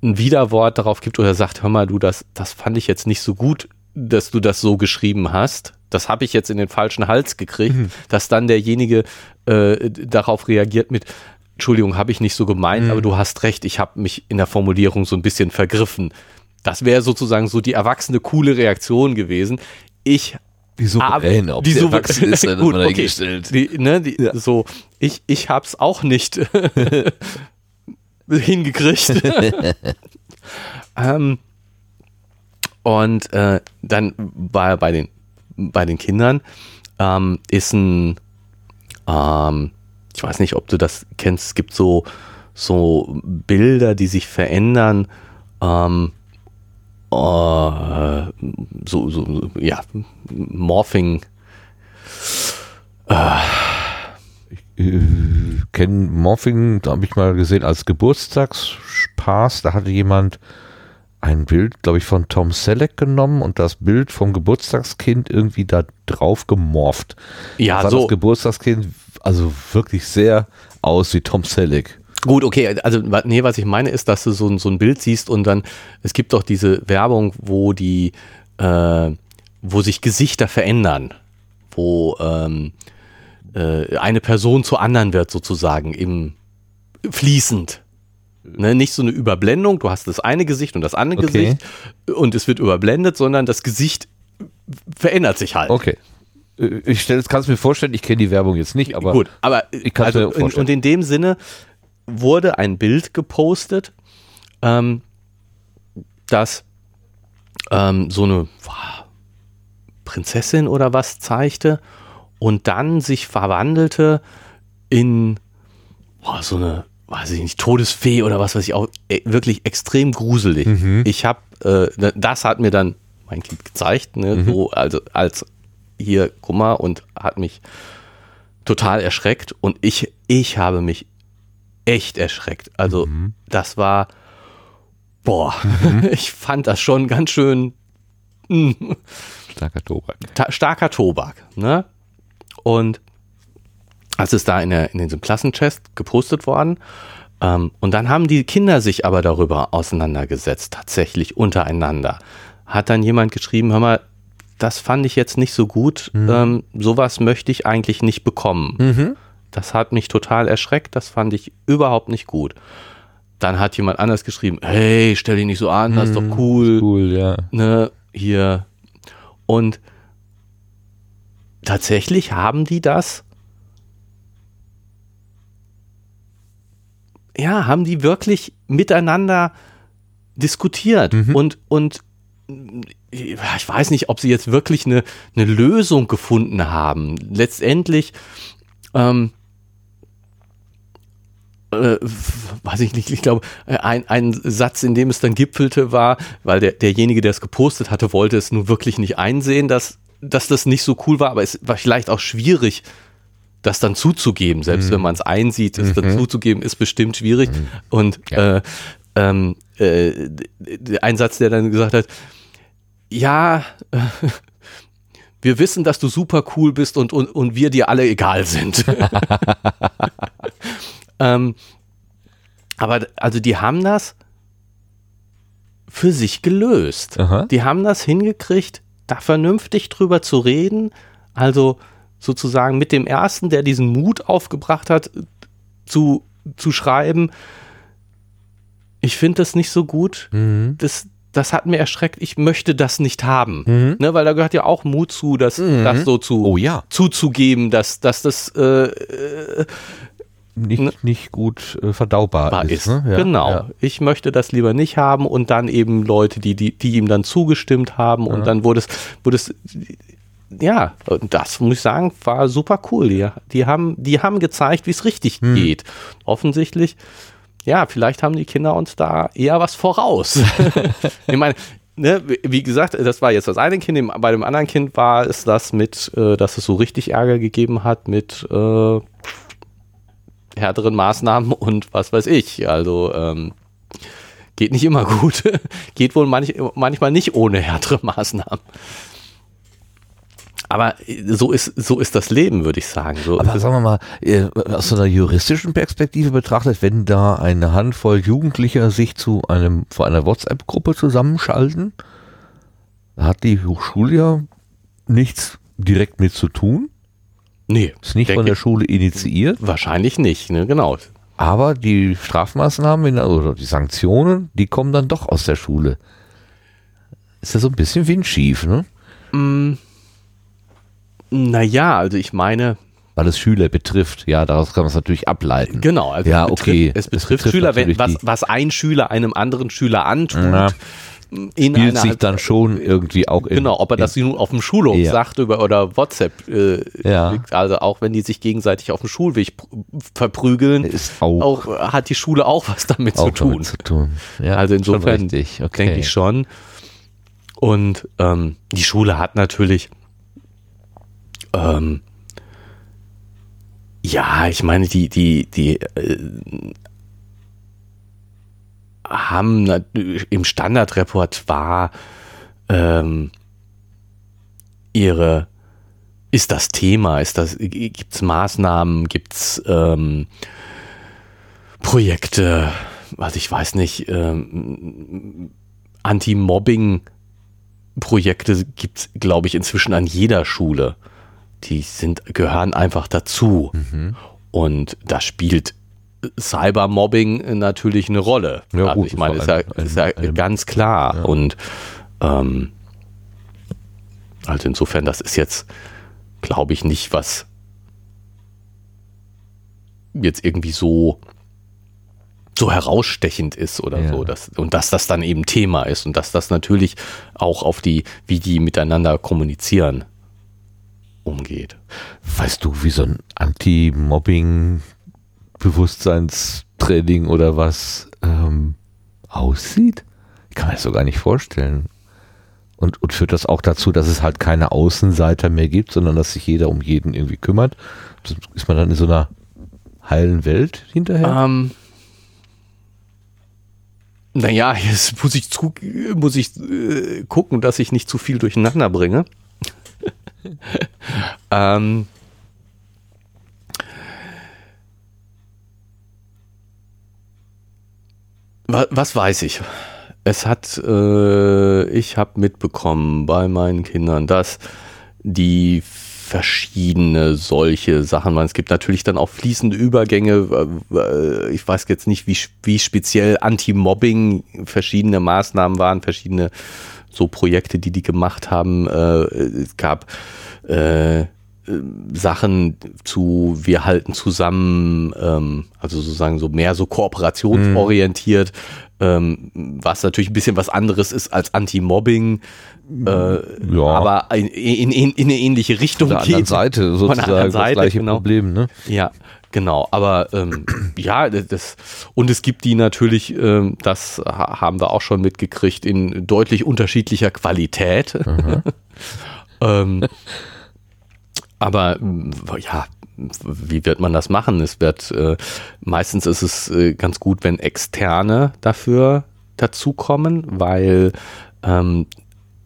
ein Widerwort darauf gibt oder sagt, hör mal, du, das, das fand ich jetzt nicht so gut, dass du das so geschrieben hast. Das habe ich jetzt in den falschen Hals gekriegt, dass dann derjenige äh, darauf reagiert mit, Entschuldigung, habe ich nicht so gemeint, Mhm. aber du hast recht, ich habe mich in der Formulierung so ein bisschen vergriffen. Das wäre sozusagen so die erwachsene, coole Reaktion gewesen. Ich Die souverän, ob souver- erwachsen ist, dann Gut, okay. Die, ne, die, Ja. So, ich, ich hab's auch nicht hingekriegt. ähm, und äh, dann war er bei den, bei den Kindern, ähm, ist ein, ähm, ich weiß nicht, ob du das kennst, es gibt so, so Bilder, die sich verändern, ähm, äh, so, so, ja, Morphing, äh, kenne Morphing, da habe ich mal gesehen, als Geburtstagsspaß. Da hatte jemand ein Bild, glaube ich, von Tom Selleck genommen und das Bild vom Geburtstagskind irgendwie da drauf gemorpht. ja, sah so. das Geburtstagskind also wirklich sehr aus wie Tom Selleck. Gut, okay, also nee, was ich meine ist, dass du so, ein- so ein Bild siehst und dann, es gibt doch diese Werbung, wo die, äh, wo sich Gesichter verändern, wo ähm, äh, eine Person zur anderen wird sozusagen im fließend. Ne, nicht so eine Überblendung, du hast das eine Gesicht und das andere Okay. Gesicht und es wird überblendet, sondern das Gesicht verändert sich halt. Okay. Äh, Ich stelle, kann es mir vorstellen, ich kenne die Werbung jetzt nicht, aber Gut, aber ich kann's mir also in, vorstellen. und in dem Sinne wurde ein Bild gepostet, ähm, das ähm, so eine boah, Prinzessin oder was zeigte und dann sich verwandelte in boah, so eine, weiß ich nicht, Todesfee oder was weiß ich auch, äh, wirklich extrem gruselig. Ich habe, äh, das hat mir dann mein Kind gezeigt, ne, so, also als hier, guck mal, und hat mich total erschreckt und ich, ich habe mich echt erschreckt. Also das war, boah, ich fand das schon ganz schön starker Tobak. ta- starker Tobak. Ne? Und als es da in, der, in diesem Klassenchest gepostet worden ähm, und dann haben die Kinder sich aber darüber auseinandergesetzt, tatsächlich untereinander. Hat dann jemand geschrieben, hör mal, das fand ich jetzt nicht so gut, ähm, sowas möchte ich eigentlich nicht bekommen. Das hat mich total erschreckt, das fand ich überhaupt nicht gut. Dann hat jemand anders geschrieben, hey, stell dich nicht so an, das ist doch cool Cool, ja. ne, hier. Und tatsächlich haben die das. Ja, haben die wirklich miteinander diskutiert und, und ich weiß nicht, ob sie jetzt wirklich eine, eine Lösung gefunden haben. Letztendlich, ähm, äh, weiß ich nicht, ich glaube, ein, ein Satz, in dem es dann gipfelte, war, weil der, derjenige, der es gepostet hatte, wollte es nun wirklich nicht einsehen, dass, dass das nicht so cool war, aber es war vielleicht auch schwierig, das dann zuzugeben. Selbst wenn man es einsieht, es dann zuzugeben, ist bestimmt schwierig. Und Ja. äh, ähm, äh, ein Satz, der dann gesagt hat, ja, wir wissen, dass du super cool bist und, und, und wir dir alle egal sind. ähm, aber also die haben das für sich gelöst. Aha. Die haben das hingekriegt, da vernünftig drüber zu reden. Also sozusagen mit dem ersten, der diesen Mut aufgebracht hat, zu, zu schreiben, ich finde das nicht so gut. Mhm. Das, das hat mir erschreckt, ich möchte das nicht haben. Mhm. Ne, weil da gehört ja auch Mut zu, das, das so zu, Oh ja. zuzugeben, dass, dass das äh, Nicht, nicht gut äh, verdaubar ist. ist. Ne? Ja, genau. Ja. Ich möchte das lieber nicht haben und dann eben Leute, die, die, die ihm dann zugestimmt haben und dann wurde es, wurde es, ja, das muss ich sagen, war super cool. Die, die, haben, die haben gezeigt, wie es richtig Hm. geht. Offensichtlich, ja, vielleicht haben die Kinder uns da eher was voraus. ich meine, ne, wie- gesagt, das war jetzt das eine Kind, bei dem anderen Kind war es das mit, äh, dass es so richtig Ärger gegeben hat mit äh, härteren Maßnahmen und was weiß ich. Also ähm, geht nicht immer gut. geht wohl manch, manchmal nicht ohne härtere Maßnahmen. Aber so ist, so ist das Leben, würde ich sagen. So Aber sagen wir mal, äh, aus einer juristischen Perspektive betrachtet, wenn da eine Handvoll Jugendlicher sich zu einem, vor einer WhatsApp-Gruppe zusammenschalten, hat die Hochschule ja nichts direkt mit zu tun, nee, ist nicht von der Schule initiiert. Wahrscheinlich nicht, ne? genau. Aber die Strafmaßnahmen oder die Sanktionen, die kommen dann doch aus der Schule. Ist ja so ein bisschen windschief, ne? Mm, naja, also ich meine. Weil es Schüler betrifft, ja, daraus kann man es natürlich ableiten. Genau, also ja, es betrifft, okay. es betrifft, Schüler, wenn, was, was ein Schüler einem anderen Schüler antut. Ja. In Spielt sich dann schon irgendwie auch in, Genau, ob er das nun auf dem Schulhof Ja. sagt über, oder WhatsApp, äh, Ja. also auch wenn die sich gegenseitig auf dem Schulweg pr- verprügeln, auch, auch, äh, hat die Schule auch was damit auch zu tun. damit zu tun. Ja, Also insofern. Okay. denke ich schon. Und ähm, die Schule hat natürlich, ähm, ja, ich meine, die, die, die äh, haben im Standardrepertoire ähm, ihre, ist das Thema, ist das, gibt es Maßnahmen, gibt es ähm, Projekte, also ich weiß nicht, ähm, Anti-Mobbing-Projekte gibt es, glaube ich, inzwischen an jeder Schule. Die sind, gehören einfach dazu. Mhm. Und da spielt Cybermobbing natürlich eine Rolle. Ja, also gut, ich meine, ist ist ja, ist ja ganz klar. Und ähm, also insofern, das ist jetzt, glaube ich, nicht was jetzt irgendwie so so herausstechend ist oder Ja. so. Dass, und dass das dann eben Thema ist und dass das natürlich auch auf die, wie die miteinander kommunizieren, umgeht. Weißt du, wie so ein Anti-Mobbing-Bewusstseinstraining oder was ähm, aussieht? Ich kann mir das so gar nicht vorstellen. Und, und führt das auch dazu, dass es halt keine Außenseiter mehr gibt, sondern dass sich jeder um jeden irgendwie kümmert? Ist man dann in so einer heilen Welt hinterher? Ähm, naja, jetzt muss ich, zu, muss ich äh, gucken, dass ich nicht zu viel durcheinander bringe. ähm, wa- was weiß ich? Es hat, äh, ich habe mitbekommen bei meinen Kindern, dass die verschiedene solche Sachen waren. Es gibt natürlich dann auch fließende Übergänge. Ich weiß jetzt nicht, wie, wie speziell Anti-Mobbing verschiedene Maßnahmen waren, verschiedene so Projekte, die die gemacht haben. Äh, Es gab äh, Sachen zu, wir halten zusammen, ähm, also sozusagen so mehr so kooperationsorientiert, ähm, was natürlich ein bisschen was anderes ist als Anti-Mobbing, äh, Ja. aber in, in, in, in eine ähnliche Richtung Von der anderen geht. Seite Von der sozusagen anderen das Seite, gleiche genau. Problem, ne? Ja, genau. Aber ähm, ja, das und es gibt die natürlich, ähm, das ha- haben wir auch schon mitgekriegt, in deutlich unterschiedlicher Qualität. ähm, aber ja, wie wird man das machen? Es wird äh, meistens ist es äh, ganz gut, wenn Externe dafür dazukommen, weil ähm,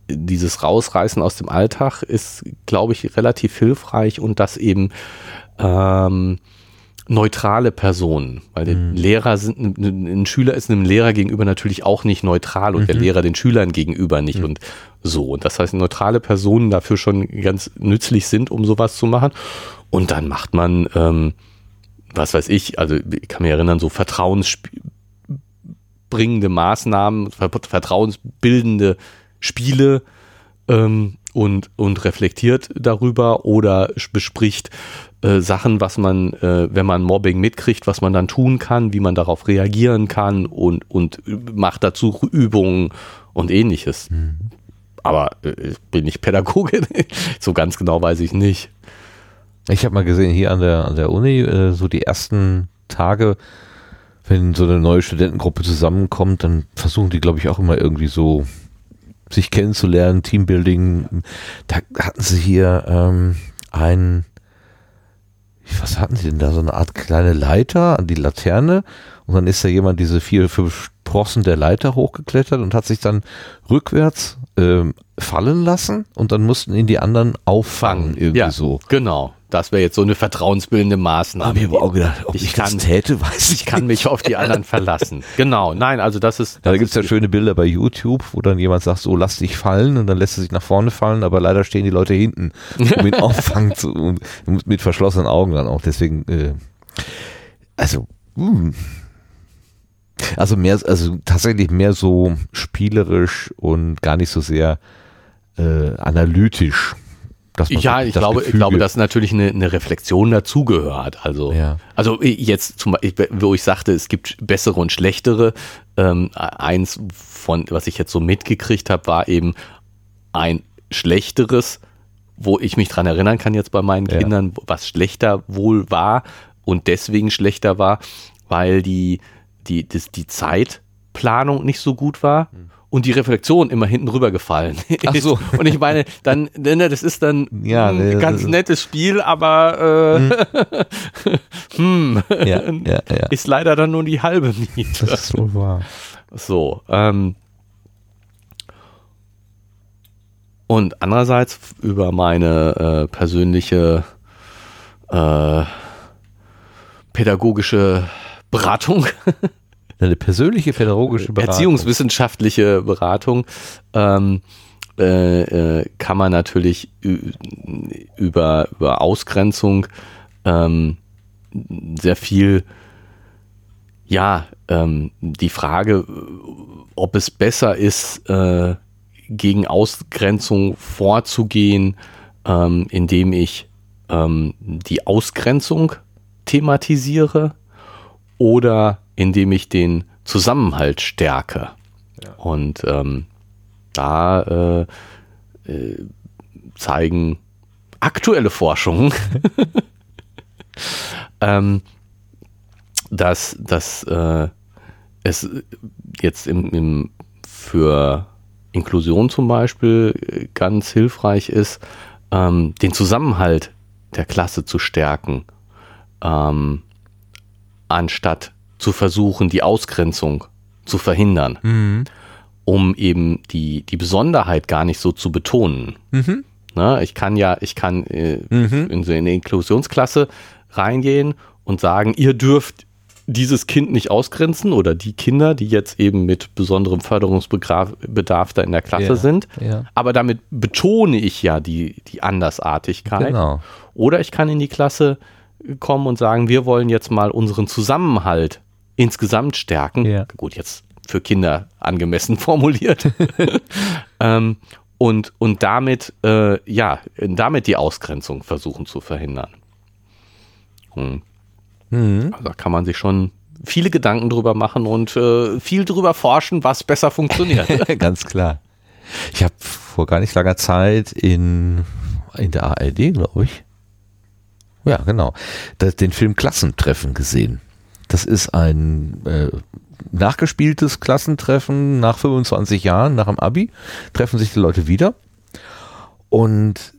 dieses Rausreißen aus dem Alltag ist, glaube ich, relativ hilfreich und das eben ähm, neutrale Personen, weil der Lehrer sind, ein, Schüler ist einem Lehrer gegenüber natürlich auch nicht neutral und der Lehrer den Schülern gegenüber nicht und so. Und das heißt, neutrale Personen dafür schon ganz nützlich sind, um sowas zu machen. Und dann macht man, ähm, was weiß ich, also ich kann mich erinnern, so vertrauensbringende Maßnahmen, ver- vertrauensbildende Spiele ähm, und, und reflektiert darüber oder bespricht äh, Sachen, was man, äh, wenn man Mobbing mitkriegt, was man dann tun kann, wie man darauf reagieren kann und, und macht dazu Übungen und ähnliches. Aber äh, ich bin nicht Pädagoge, so ganz genau weiß ich nicht. Ich habe mal gesehen, hier an der, an der Uni, äh, so die ersten Tage, wenn so eine neue Studentengruppe zusammenkommt, dann versuchen die, glaube ich, auch immer irgendwie so sich kennenzulernen, Teambuilding. Da hatten sie hier ähm, ein, was hatten sie denn da, so eine Art kleine Leiter an die Laterne und dann ist da jemand diese vier, fünf Sprossen der Leiter hochgeklettert und hat sich dann rückwärts ähm, fallen lassen und dann mussten ihn die anderen auffangen, irgendwie ja, so. Genau. Das wäre jetzt so eine vertrauensbildende Maßnahme. Hab ich aber auch gedacht, ob Ich ich, das kann- täte, weiß ich ich kann mich auf die anderen verlassen. Genau, nein, also das ist. Ja, da gibt es ja schöne Bilder bei YouTube, wo dann jemand sagt, so lass dich fallen und dann lässt er sich nach vorne fallen, aber leider stehen die Leute hinten, um ihn auffangen zu, und mit verschlossenen Augen dann auch. Deswegen, äh, also Hm. Also mehr, also tatsächlich mehr so spielerisch und gar nicht so sehr äh, analytisch. dass man Ja, wirklich ich glaube, ich Gefüge- glaube, dass natürlich eine, eine Reflexion dazugehört. Also, Ja. also jetzt zum Beispiel, wo ich sagte, es gibt bessere und schlechtere. Ähm, eins von, was ich jetzt so mitgekriegt habe, war eben ein schlechteres, wo ich mich dran erinnern kann jetzt bei meinen Ja. Kindern, was schlechter wohl war und deswegen schlechter war, weil die, die, das, die Zeitplanung nicht so gut war. Und die Reflexion immer hinten rübergefallen Hm. Ach so. Und ich meine, dann, ne, das ist dann Ja, ein ne, ganz das- nettes Spiel, aber äh, hm, Ja, ja, ja. ist leider dann nur die halbe Miete. Das ist wohl wahr. So. Ähm, und andererseits über meine äh, persönliche äh, pädagogische Beratung, Eine persönliche pädagogische Beratung. erziehungswissenschaftliche Beratung, ähm, äh, äh, kann man natürlich über, über Ausgrenzung ähm, sehr viel, ja, ähm, die Frage, ob es besser ist, äh, gegen Ausgrenzung vorzugehen, ähm, indem ich ähm, die Ausgrenzung thematisiere oder indem ich den Zusammenhalt stärke. Und ähm, da äh, äh, zeigen aktuelle Forschungen, ähm, dass, dass äh, es jetzt im, im, für Inklusion zum Beispiel äh, ganz hilfreich ist, ähm, den Zusammenhalt der Klasse zu stärken, ähm, anstatt zu versuchen, die Ausgrenzung zu verhindern, Mhm. um eben die, die Besonderheit gar nicht so zu betonen. Mhm. Ne? Ich kann ja, ich kann äh, Mhm. in so eine Inklusionsklasse reingehen und sagen, ihr dürft dieses Kind nicht ausgrenzen oder die Kinder, die jetzt eben mit besonderem Förderungsbedarf da in der Klasse Ja, sind. ja. Aber damit betone ich ja die, die Andersartigkeit. Genau. Oder ich kann in die Klasse kommen und sagen, wir wollen jetzt mal unseren Zusammenhalt insgesamt stärken. Ja. Gut, jetzt für Kinder angemessen formuliert. ähm, und, und damit, äh, ja, damit die Ausgrenzung versuchen zu verhindern. Hm. Mhm. Also da kann man sich schon viele Gedanken drüber machen und äh, viel drüber forschen, was besser funktioniert. Ganz klar. Ich habe vor gar nicht langer Zeit in, in der ARD, glaube ich, ja, genau, da, den Film Klassentreffen gesehen. Das ist ein äh, nachgespieltes Klassentreffen nach 25 Jahren, nach dem Abi, treffen sich die Leute wieder. Und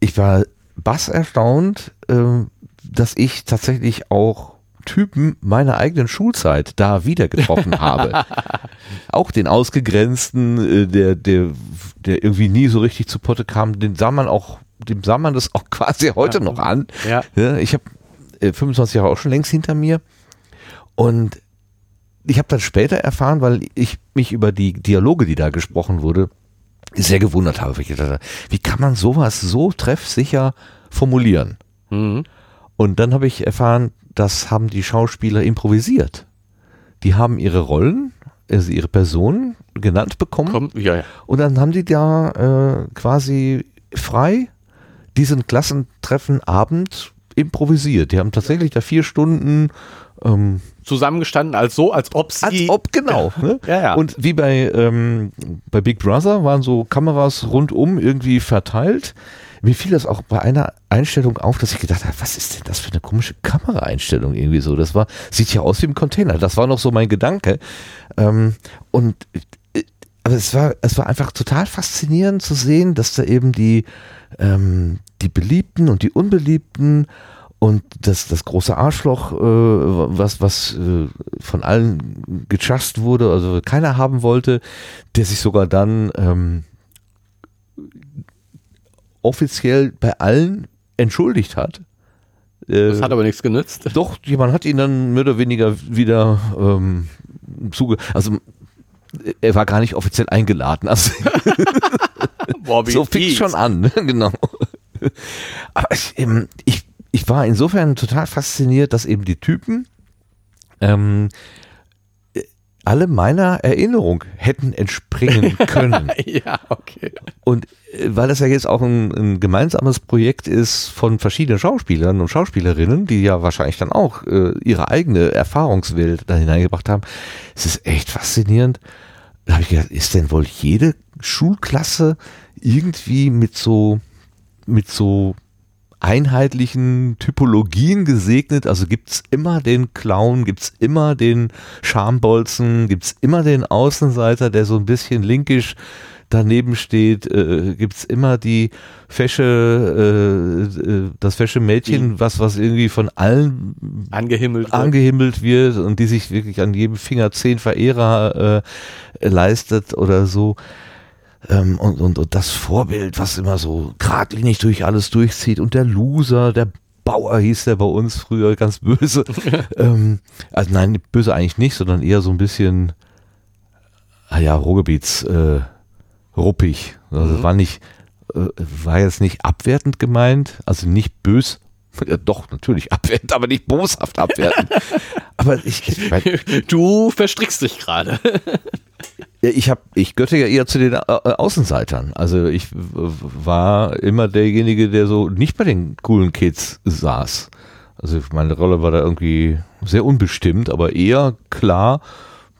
ich war bass erstaunt, äh, dass ich tatsächlich auch Typen meiner eigenen Schulzeit da wieder getroffen habe. auch den Ausgegrenzten, äh, der, der, der irgendwie nie so richtig zu Potte kam, den sah man auch, dem sah man das auch quasi heute noch an. ja. Ja, ich habe äh, 25 Jahre auch schon längst hinter mir und ich habe dann später erfahren, weil ich mich über die Dialoge, die da gesprochen wurde, sehr gewundert habe. Ich gedacht, habe, wie kann man sowas so treffsicher formulieren? Mhm. Und dann habe ich erfahren, das haben die Schauspieler improvisiert. Die haben ihre Rollen, also ihre Personen genannt bekommen Komm, ja, ja. und dann haben die da äh, quasi frei diesen Klassentreffen Abend improvisiert. Die haben tatsächlich da vier Stunden ähm, Zusammengestanden als so, als ob sie. als ob, genau. Ne? Ja, ja. Und wie bei, ähm, bei Big Brother waren so Kameras rundum irgendwie verteilt. Mir fiel das auch bei einer Einstellung auf, dass ich gedacht habe, was ist denn das für eine komische Kameraeinstellung irgendwie so? Das war, sieht ja aus wie ein Container. Das war noch so mein Gedanke. Ähm, und äh, aber es war, es war einfach total faszinierend zu sehen, dass da eben die, ähm, die Beliebten und die Unbeliebten und das, das große Arschloch, äh, was, was äh, von allen gejust wurde, also keiner haben wollte, der sich sogar dann ähm, offiziell bei allen entschuldigt hat. Äh, Das hat aber nichts genützt. doch, jemand hat ihn dann mehr oder weniger wieder ähm, zuge... Also er war gar nicht offiziell eingeladen. Also Boah, so fing schon an, ne? genau. Aber ich, ähm, ich, ich war insofern total fasziniert, dass eben die Typen ähm, alle meiner Erinnerung hätten entspringen können. ja, okay. Und äh, weil das ja jetzt auch ein, ein, gemeinsames Projekt ist von verschiedenen Schauspielern und Schauspielerinnen, die ja wahrscheinlich dann auch äh, ihre eigene Erfahrungswelt da hineingebracht haben, es ist echt faszinierend. Da habe ich gedacht, ist denn wohl jede Schulklasse irgendwie mit so mit so einheitlichen Typologien gesegnet. Also gibt's immer den Clown, gibt's immer den Schambolzen, gibt's immer den Außenseiter, der so ein bisschen linkisch daneben steht, äh, gibt's immer die fesche, äh, äh das fesche Mädchen, was, was irgendwie von allen angehimmelt wird. angehimmelt wird und die sich wirklich an jedem Finger zehn Verehrer äh, leistet oder so. Ähm, und, und, und das Vorbild, was immer so geradlinig durch alles durchzieht und der Loser, der Bauer hieß der bei uns früher ganz böse. ähm, also nein, böse eigentlich nicht, sondern eher so ein bisschen, ah ja, Ruhrgebiets äh, ruppig. Also mhm. war nicht, äh, war jetzt nicht abwertend gemeint, also nicht bös, ja, doch, natürlich abwertend, aber nicht boshaft abwertend. aber ich, ich mein, Du verstrickst dich gerade. Ich habe, ich gehörte ja eher zu den äh, Außenseitern. Also ich war immer derjenige, der so nicht bei den coolen Kids saß. Also meine Rolle war da irgendwie sehr unbestimmt, aber eher klar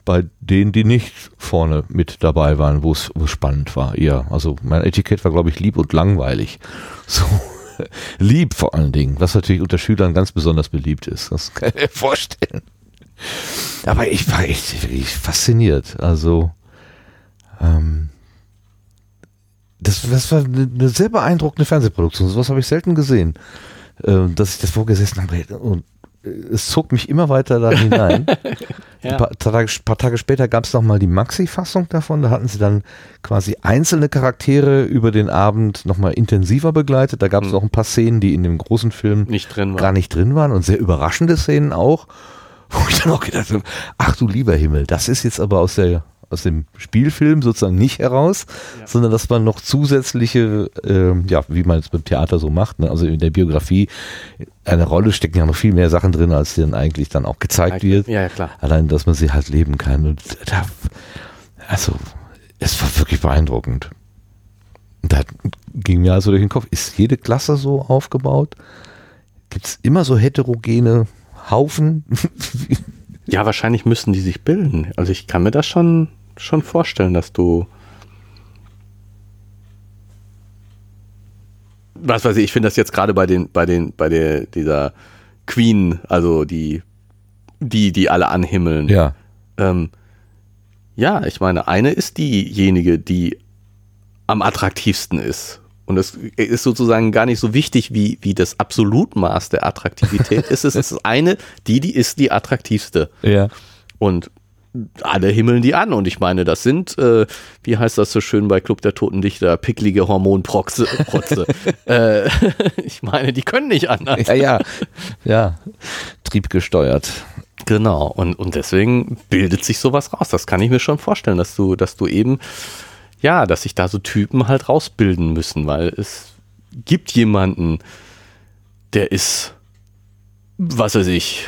bei denen, die nicht vorne mit dabei waren, wo es spannend war. Eher. Also mein Etikett war, glaube ich, lieb und langweilig. So lieb vor allen Dingen, was natürlich unter Schülern ganz besonders beliebt ist. Das kann ich mir vorstellen. Aber ich war echt fasziniert. Also ähm, das, das war eine sehr beeindruckende Fernsehproduktion. So was habe ich selten gesehen, äh, dass ich das vorgesessen habe und es zog mich immer weiter da hinein. ja. Ein paar Tage, paar Tage später gab es nochmal die Maxi-Fassung davon. Da hatten sie dann quasi einzelne Charaktere über den Abend nochmal intensiver begleitet. Da gab es mhm. auch ein paar Szenen, die in dem großen Film nicht drin gar nicht drin waren und sehr überraschende Szenen auch. Wo ich dann auch gedacht habe, ach du lieber Himmel, das ist jetzt aber aus der aus dem Spielfilm sozusagen nicht heraus, ja. sondern dass man noch zusätzliche, äh, ja, wie man es beim Theater so macht, ne? also in der Biografie eine Rolle stecken ja noch viel mehr Sachen drin, als dann eigentlich dann auch gezeigt wird. Ja, ja, klar. Allein, dass man sie halt leben kann. Und da, also, es war wirklich beeindruckend. Da ging mir also durch den Kopf, ist jede Klasse so aufgebaut? Gibt es immer so heterogene Haufen? ja, wahrscheinlich müssen die sich bilden. Also ich kann mir das schon schon vorstellen, dass du. Was weiß ich, ich finde das jetzt gerade bei den, bei den, bei der, dieser Queen, also die, die, die alle anhimmeln. Ja. Ähm, ja, ich meine, eine ist diejenige, die am attraktivsten ist. Und es ist sozusagen gar nicht so wichtig, wie, wie das Absolutmaß der Attraktivität ist. Es ist eine, die, die ist die attraktivste. Ja. Und alle himmeln die an. Und ich meine, das sind, äh, wie heißt das so schön bei Club der Toten Dichter, picklige Hormonprotze. äh, ich meine, die können nicht anders. Ja, ja. Ja, triebgesteuert. Genau. Und, und deswegen bildet sich sowas raus. Das kann ich mir schon vorstellen, dass du, dass du eben, ja, dass sich da so Typen halt rausbilden müssen, weil es gibt jemanden, der ist, was weiß ich,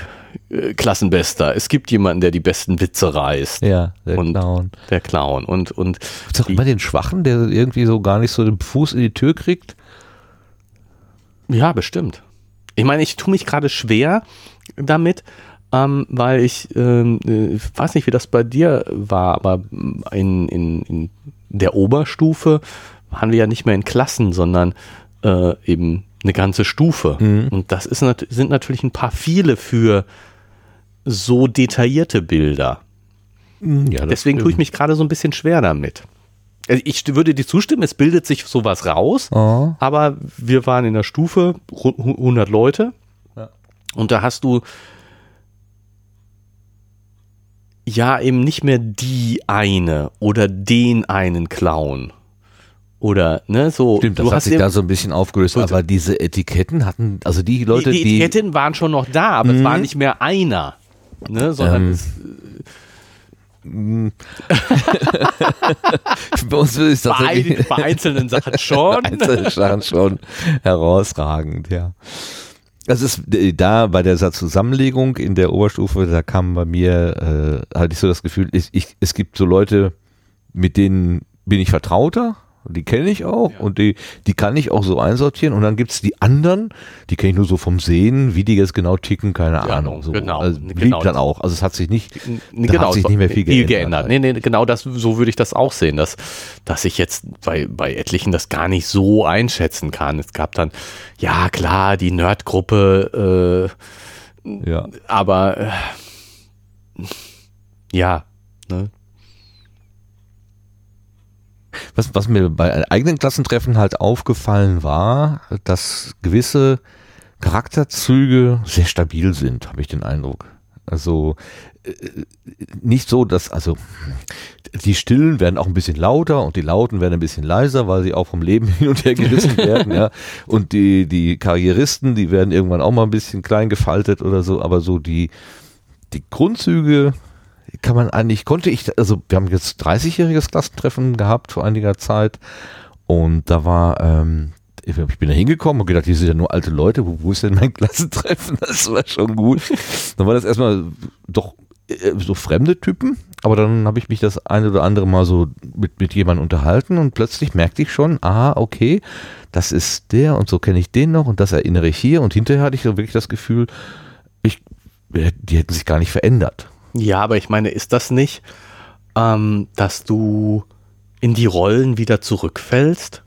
äh, Klassenbester. Es gibt jemanden, der die besten Witze reißt. Ja, der und Clown. Der Clown. Und, und Gibt's auch immer den Schwachen, der irgendwie so gar nicht so den Fuß in die Tür kriegt? Ja, bestimmt. Ich meine, ich tue mich gerade schwer damit, ähm, weil ich ähm, äh, weiß nicht, wie das bei dir war, aber in, in, in der Oberstufe waren wir ja nicht mehr in Klassen, sondern äh, eben eine ganze Stufe. Mhm. Und das ist, sind natürlich ein paar viele für so detaillierte Bilder. Mhm, ja, Deswegen tue ich mich gerade so ein bisschen schwer damit. Also ich würde dir zustimmen, es bildet sich sowas raus, oh. aber wir waren in der Stufe 100 Leute ja. und da hast du ja eben nicht mehr die eine oder den einen Clown, oder, ne, so. Stimmt, das hat sich da so ein bisschen aufgelöst, aber diese Etiketten hatten, also die Leute, die. Die Etiketten waren schon noch da, aber es war mhm. nicht mehr einer, ne, sondern ähm. es, bei uns ist das bei, bei einzelnen Sachen schon. einzelnen Sachen schon herausragend, ja. Das ist da bei der Satzzusammenlegung in der Oberstufe, da kam bei mir, äh, hatte ich so das Gefühl, ich, ich, es gibt so Leute, mit denen bin ich vertrauter die kenne ich auch ja. und die, die kann ich auch so einsortieren. Und dann gibt's die anderen, die kenne ich nur so vom Sehen, wie die jetzt genau ticken, keine ja, Ahnung. So. Genau. Also blieb genau dann auch. Also es hat sich nicht, genau, hat sich nicht mehr viel, viel geändert. geändert. Nee, nee, genau das, so würde ich das auch sehen, dass, dass ich jetzt bei, bei etlichen das gar nicht so einschätzen kann. Es gab dann, ja klar, die Nerdgruppe, äh, ja. aber äh, ja, ne? Was, was mir bei eigenen Klassentreffen halt aufgefallen war, dass gewisse Charakterzüge sehr stabil sind, habe ich den Eindruck. Also äh, nicht so, dass, also die Stillen werden auch ein bisschen lauter und die Lauten werden ein bisschen leiser, weil sie auch vom Leben hin und her gerissen werden, ja. Und die, die Karrieristen, die werden irgendwann auch mal ein bisschen klein gefaltet oder so, aber so die, die Grundzüge kann man eigentlich, konnte ich, also wir haben jetzt 30-jähriges Klassentreffen gehabt vor einiger Zeit und da war, ähm, ich bin da hingekommen und gedacht, hier sind ja nur alte Leute, wo, wo ist denn mein Klassentreffen? Das war schon gut. Dann war das erstmal doch äh, so fremde Typen, aber dann habe ich mich das eine oder andere Mal so mit, mit jemandem unterhalten und plötzlich merkte ich schon, ah, okay, das ist der und so kenne ich den noch und das erinnere ich hier und hinterher hatte ich so wirklich das Gefühl, ich, die hätten sich gar nicht verändert. Ja, aber ich meine, ist das nicht, ähm, dass du in die Rollen wieder zurückfällst?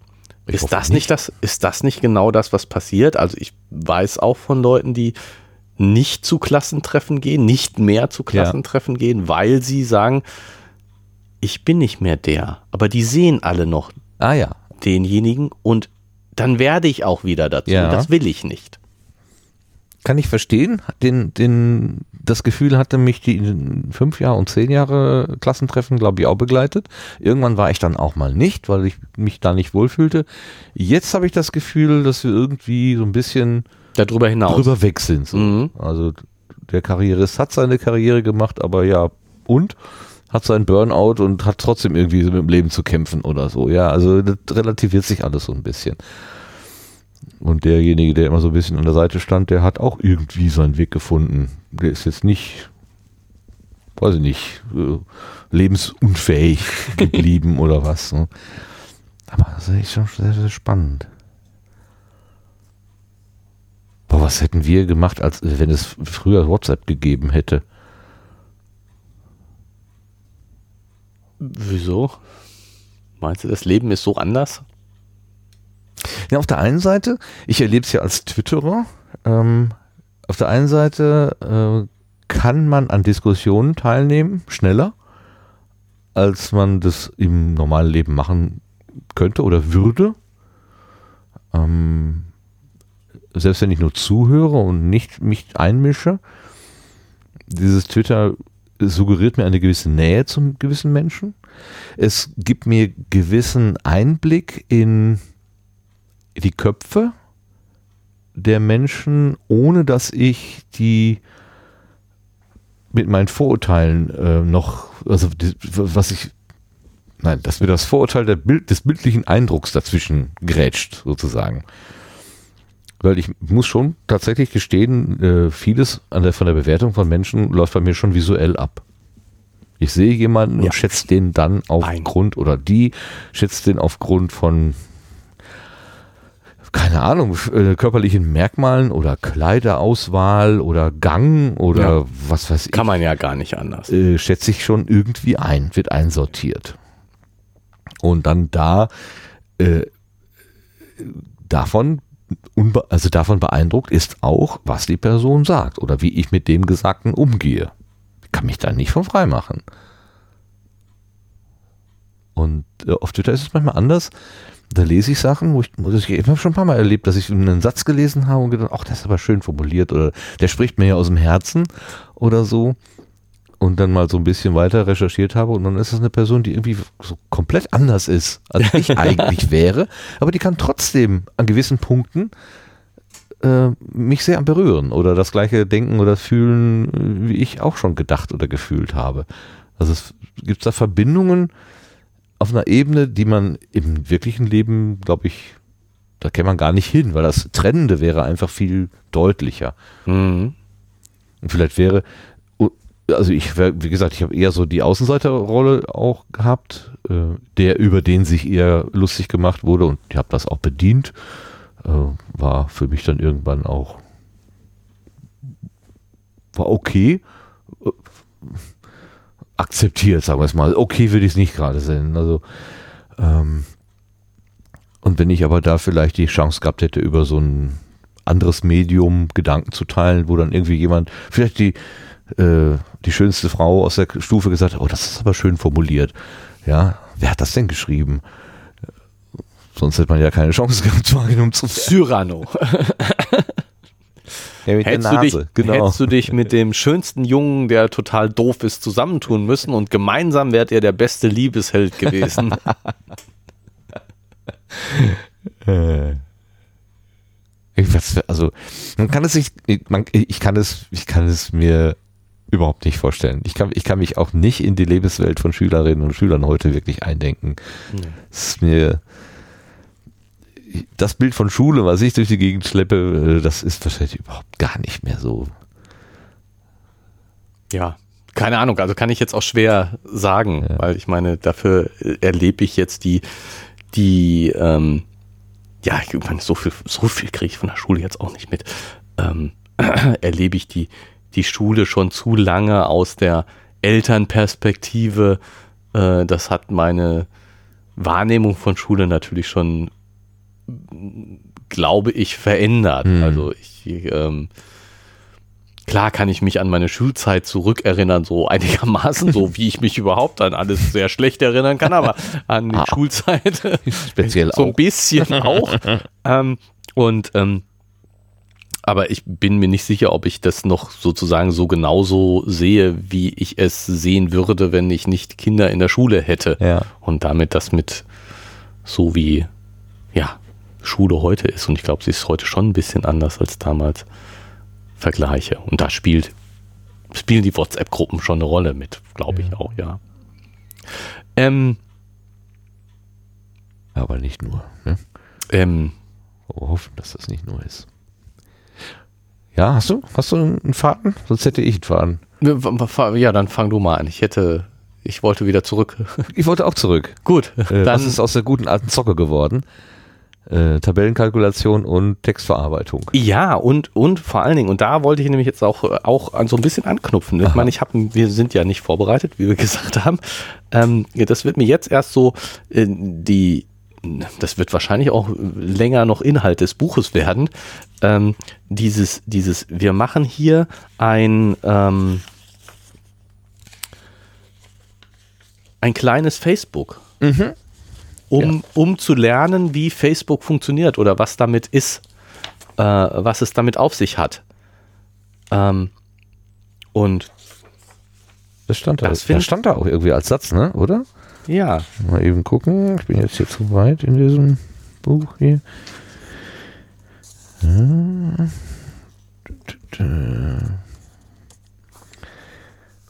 Ich ist das nicht. nicht das, ist das nicht genau das, was passiert? Also ich weiß auch von Leuten, die nicht zu Klassentreffen gehen, nicht mehr zu Klassentreffen ja. gehen, weil sie sagen, ich bin nicht mehr der. Aber die sehen alle noch ah, ja. denjenigen und dann werde ich auch wieder dazu. Ja. Das will ich nicht kann ich verstehen. Den, den, das Gefühl hatte mich die fünf Jahre und zehn Jahre Klassentreffen, glaube ich, auch begleitet. Irgendwann war ich dann auch mal nicht, weil ich mich da nicht wohlfühlte. Jetzt habe ich das Gefühl, dass wir irgendwie so ein bisschen darüber hinaus drüber weg sind. So. Mhm. Also der Karrierist hat seine Karriere gemacht, aber ja, und? hat seinen Burnout und hat trotzdem irgendwie so mit dem Leben zu kämpfen oder so. Ja, also das relativiert sich alles so ein bisschen. Und derjenige, der immer so ein bisschen an der Seite stand, der hat auch irgendwie seinen Weg gefunden. Der ist jetzt nicht, weiß ich nicht, äh, lebensunfähig geblieben oder was. Ne? Aber das ist schon sehr, sehr spannend. Boah, was hätten wir gemacht, als wenn es früher WhatsApp gegeben hätte? Wieso? Meinst du, das Leben ist so anders? Ja, auf der einen Seite, ich erlebe es ja als Twitterer, ähm, auf der einen Seite äh, kann man an Diskussionen teilnehmen, schneller, als man das im normalen Leben machen könnte oder würde. Ähm, selbst wenn ich nur zuhöre und nicht mich einmische, dieses Twitter suggeriert mir eine gewisse Nähe zum gewissen Menschen. Es gibt mir gewissen Einblick in die Köpfe der Menschen, ohne dass ich die mit meinen Vorurteilen äh, noch, also die, was ich, nein, dass mir das Vorurteil Bild, des bildlichen Eindrucks dazwischen grätscht, sozusagen. Weil ich muss schon tatsächlich gestehen, äh, vieles an der, von der Bewertung von Menschen läuft bei mir schon visuell ab. Ich sehe jemanden ja. und schätze den dann aufgrund oder die schätzt den aufgrund von keine Ahnung, äh, körperlichen Merkmalen oder Kleiderauswahl oder Gang oder ja. was weiß ich. Kann man ja gar nicht anders. Äh, schätze ich schon irgendwie ein, wird einsortiert. Und dann da äh, davon also davon beeindruckt ist auch, was die Person sagt oder wie ich mit dem Gesagten umgehe. Ich kann mich da nicht von frei machen. Und äh, auf Twitter ist es manchmal anders da lese ich Sachen, wo ich, ich, ich habe schon ein paar Mal erlebt, dass ich einen Satz gelesen habe und gedacht, ach, das ist aber schön formuliert oder der spricht mir ja aus dem Herzen oder so und dann mal so ein bisschen weiter recherchiert habe und dann ist das eine Person, die irgendwie so komplett anders ist, als ich eigentlich wäre, aber die kann trotzdem an gewissen Punkten äh, mich sehr berühren oder das gleiche denken oder fühlen, wie ich auch schon gedacht oder gefühlt habe. Also es gibt da Verbindungen, auf einer Ebene, die man im wirklichen Leben, glaube ich, da käme man gar nicht hin, weil das Trennende wäre einfach viel deutlicher. Mhm. Und vielleicht wäre, also ich, wie gesagt, ich habe eher so die Außenseiterrolle auch gehabt, äh, der über den sich eher lustig gemacht wurde und ich habe das auch bedient, äh, war für mich dann irgendwann auch war okay, äh, akzeptiert, sagen wir es mal. Okay würde ich es nicht gerade sehen. Also ähm, und wenn ich aber da vielleicht die Chance gehabt hätte, über so ein anderes Medium Gedanken zu teilen, wo dann irgendwie jemand, vielleicht die, äh, die schönste Frau aus der Stufe gesagt hat, oh, das ist aber schön formuliert. Ja, wer hat das denn geschrieben? Sonst hätte man ja keine Chance gehabt, wahrgenommen zu Cyrano. Ja, mit hättest, der du Nase, dich, genau. hättest du dich mit dem schönsten Jungen, der total doof ist, zusammentun müssen und gemeinsam wärt ihr der beste Liebesheld gewesen. Äh. Ich weiß, also man kann es sich, man, ich kann es, ich kann es mir überhaupt nicht vorstellen. Ich kann, ich kann mich auch nicht in die Lebenswelt von Schülerinnen und Schülern heute wirklich eindenken. Es ist mir das Bild von Schule, was ich durch die Gegend schleppe, äh, das ist wahrscheinlich überhaupt gar nicht mehr so. Ja, keine Ahnung, also kann ich jetzt auch schwer sagen, Ja. weil ich meine, dafür äh, erlebe ich jetzt die, die, ähm, ja, ich meine, so viel, so viel kriege ich von der Schule jetzt auch nicht mit. Ähm, erlebe ich die, die Schule schon zu lange aus der Elternperspektive. Äh, das hat meine Wahrnehmung von Schule natürlich schon, glaube ich, verändert. Hm. Also ich, ähm, klar kann ich mich an meine Schulzeit zurückerinnern, so einigermaßen, so wie ich mich überhaupt an alles sehr schlecht erinnern kann, aber an die Ah. Schulzeit Speziell so ein auch. bisschen auch. ähm, und ähm, aber ich bin mir nicht sicher, ob ich das noch sozusagen so genauso sehe, wie ich es sehen würde, wenn ich nicht Kinder in der Schule hätte. Ja. Und damit das mit so wie Schule heute ist. Und ich glaube, sie ist heute schon ein bisschen anders als damals vergleiche. Und da spielt, spielen die WhatsApp-Gruppen schon eine Rolle mit, glaube ich auch, ja. Ähm, Aber nicht nur. Ne? ähm, Wir hoffen, dass das nicht nur ist. Ja, hast du? Hast du einen Faden? Sonst hätte ich einen Faden. ja, dann fang du mal an. Ich hätte, ich wollte wieder zurück. Ich wollte auch zurück. Gut, Äh, dann was ist aus der guten alten Zocke geworden? Äh, Tabellenkalkulation und Textverarbeitung. Ja, und, und vor allen Dingen, und da wollte ich nämlich jetzt auch, auch an so ein bisschen anknüpfen. Ich Aha. meine, ich hab, wir sind ja nicht vorbereitet, wie wir gesagt haben. Ähm, das wird mir jetzt erst so äh, die, das wird wahrscheinlich auch länger noch Inhalt des Buches werden. Ähm, dieses, dieses, wir machen hier ein, ähm, ein kleines Facebook. Um, um zu lernen, wie Facebook funktioniert oder was damit ist, äh, was es damit auf sich hat. Ähm, und Das stand da. Das stand da auch irgendwie als Satz, ne? Oder? ja, Mal eben gucken. Ich bin jetzt hier zu weit in diesem Buch hier.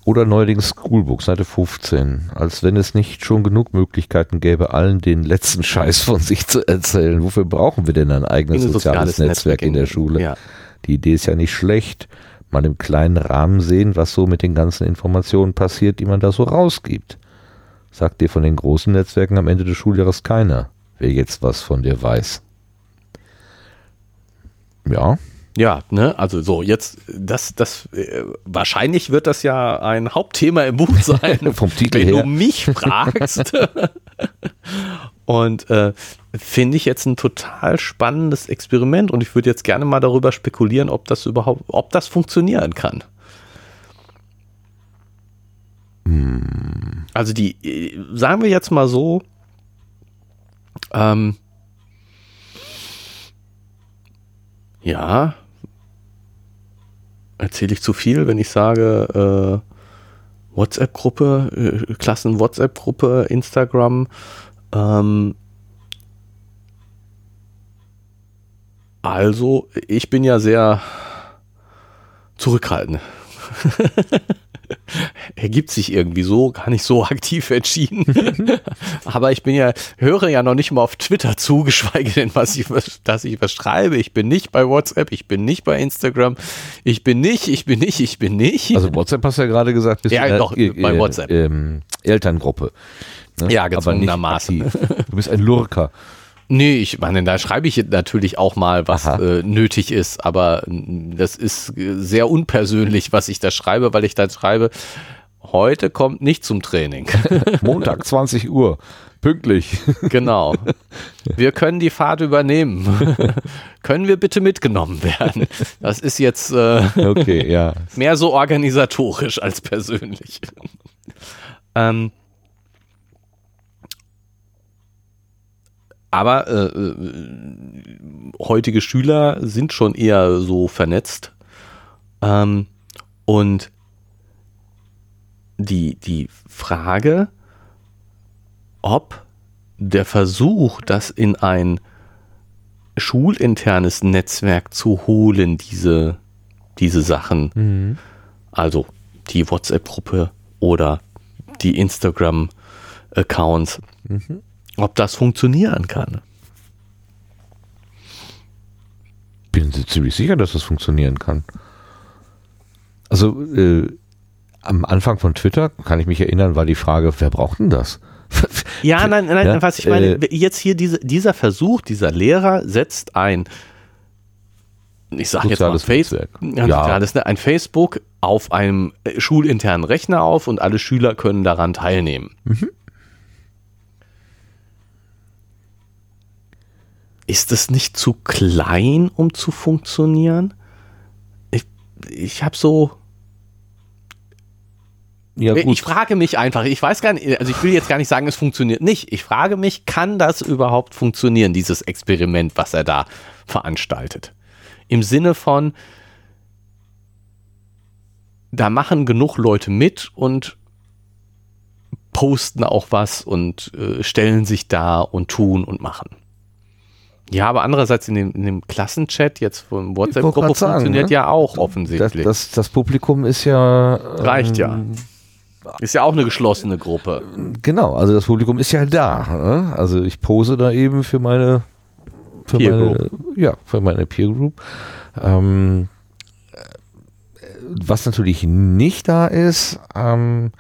Oder neuerdings Schoolbook, Seite 15. Als wenn es nicht schon genug Möglichkeiten gäbe, allen den letzten Scheiß von sich zu erzählen. Wofür brauchen wir denn ein eigenes ein soziales, Netzwerk in der Schule? Ja. Die Idee ist ja nicht schlecht. Mal im kleinen Rahmen sehen, was so mit den ganzen Informationen passiert, die man da so rausgibt. Sagt dir von den großen Netzwerken am Ende des Schuljahres keiner, wer jetzt was von dir weiß. Ja, Ja, ne, also so, jetzt, das, das, äh, wahrscheinlich wird das ja ein Hauptthema im Buch sein. Vom Titel wenn her. du mich fragst. und äh, finde ich jetzt ein total spannendes Experiment und ich würde jetzt gerne mal darüber spekulieren, ob das überhaupt, ob das funktionieren kann. Also die, äh, sagen wir jetzt mal so, ähm, ja, erzähle ich zu viel, wenn ich sage, äh, WhatsApp-Gruppe, äh, Klassen-WhatsApp-Gruppe, Instagram, ähm, also, ich bin ja sehr zurückhaltend. ergibt sich irgendwie so, gar nicht so aktiv entschieden. Aber ich bin ja, höre ja noch nicht mal auf Twitter zu, geschweige denn, was ich, dass ich was schreibe. Ich bin nicht bei WhatsApp, ich bin nicht bei Instagram, ich bin nicht, ich bin nicht, ich bin nicht. Also WhatsApp hast du ja gerade gesagt, bist ja, doch, äh, bei WhatsApp. Äh, äh, Elterngruppe. Ne? Ja, gezwungenermaßen. Du bist ein Lurker. Nee, ich meine, da schreibe ich natürlich auch mal, was äh, nötig ist, aber das ist sehr unpersönlich, was ich da schreibe, weil ich da schreibe, heute kommt nicht zum Training. Montag 20 Uhr, pünktlich. Genau. Wir können die Fahrt übernehmen. können wir bitte mitgenommen werden? Das ist jetzt äh, okay, ja. mehr so organisatorisch als persönlich. Ähm, Aber äh, äh, heutige Schüler sind schon eher so vernetzt. Ähm, und die, die Frage, ob der Versuch, das in ein schulinternes Netzwerk zu holen, diese, diese Sachen, mhm. also die WhatsApp-Gruppe oder die Instagram-Accounts, mhm ob das funktionieren kann. Bin Sie ziemlich sicher, dass das funktionieren kann. Also äh, am Anfang von Twitter, kann ich mich erinnern, war die Frage, wer braucht denn das? ja, nein, nein, ja, was ich meine, äh, jetzt hier diese, dieser Versuch, dieser Lehrer setzt ein, ich sage jetzt mal Facebook, ja, ja. Ne, ein Facebook auf einem äh, schulinternen Rechner auf und alle Schüler können daran teilnehmen. Mhm. Ist es nicht zu klein, um zu funktionieren? Ich, ich habe so. Ja, gut. Ich frage mich einfach, ich weiß gar nicht, also ich will jetzt gar nicht sagen, es funktioniert nicht. Ich frage mich, kann das überhaupt funktionieren, dieses Experiment, was er da veranstaltet? Im Sinne von, da machen genug Leute mit und posten auch was und äh, stellen sich da und tun und machen. Ja, aber andererseits in dem, in dem Klassenchat jetzt von WhatsApp-Gruppe funktioniert ne? ja auch offensichtlich. Das, das, das, Publikum ist ja. Reicht ja. Ähm, ist ja auch eine geschlossene Gruppe. Genau, also das Publikum ist ja da. Ne? Also ich pose da eben für meine für Peer meine, Group. Ja, für meine Peer Group. Ähm, was natürlich nicht da ist, ähm,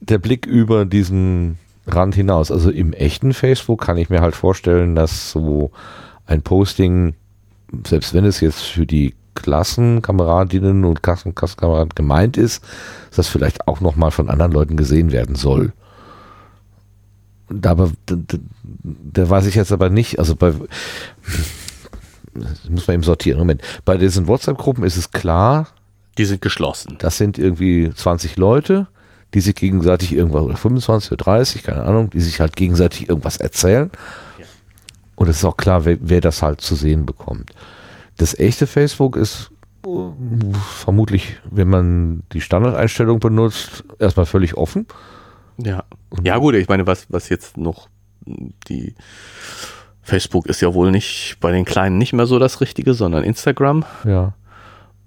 der Blick über diesen Rand hinaus. Also im echten Facebook kann ich mir halt vorstellen, dass so ein Posting, selbst wenn es jetzt für die Klassenkameradinnen und Klassen Klassenkameraden gemeint ist, dass das vielleicht auch nochmal von anderen Leuten gesehen werden soll. Da, aber, da, da weiß ich jetzt aber nicht, also bei, muss man eben sortieren. Moment, bei diesen WhatsApp-Gruppen ist es klar, die sind geschlossen. Das sind irgendwie 20 Leute die sich gegenseitig irgendwas, oder 25 oder 30, keine Ahnung, die sich halt gegenseitig irgendwas erzählen. Ja. Und es ist auch klar, wer, wer, das halt zu sehen bekommt. Das echte Facebook ist uh, vermutlich, wenn man die Standardeinstellung benutzt, erstmal völlig offen. Ja. Ja, gut, ich meine, was, was jetzt noch die Facebook ist ja wohl nicht bei den Kleinen nicht mehr so das Richtige, sondern Instagram. Ja.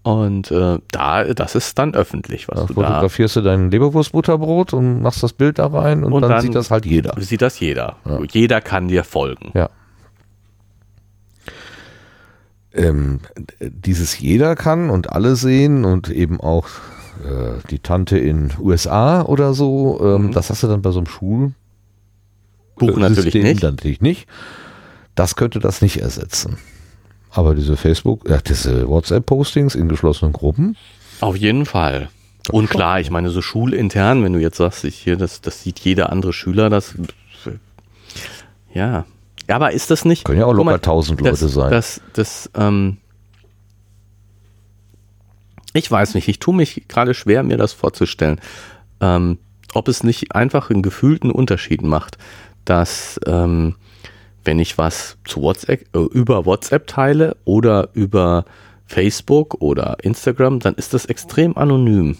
Und äh, da, das ist dann öffentlich, was da du fotografierst da. du dein Leberwurstbutterbrot und machst das Bild da rein und, und dann, dann, sieht das halt jeder. Sieht das jeder. Ja. Jeder kann dir folgen. Ja. Ähm, dieses jeder kann und alle sehen und eben auch äh, die Tante in USA oder so, ähm, mhm. das hast du dann bei so einem Schulbuch natürlich nicht. natürlich nicht. Das könnte das nicht ersetzen. Aber diese Facebook, ja, diese WhatsApp-Postings in geschlossenen Gruppen? Auf jeden Fall. Und klar, ich meine, so schulintern, wenn du jetzt sagst, ich hier, das, das sieht jeder andere Schüler, das, ja. Aber ist das nicht? Können ja auch locker tausend Leute das, sein. Das, das, ähm, ich weiß nicht, ich tue mich gerade schwer, mir das vorzustellen, ähm, ob es nicht einfach einen gefühlten Unterschied macht, dass ähm, wenn ich was zu WhatsApp, äh, über WhatsApp teile oder über Facebook oder Instagram, dann ist das extrem anonym.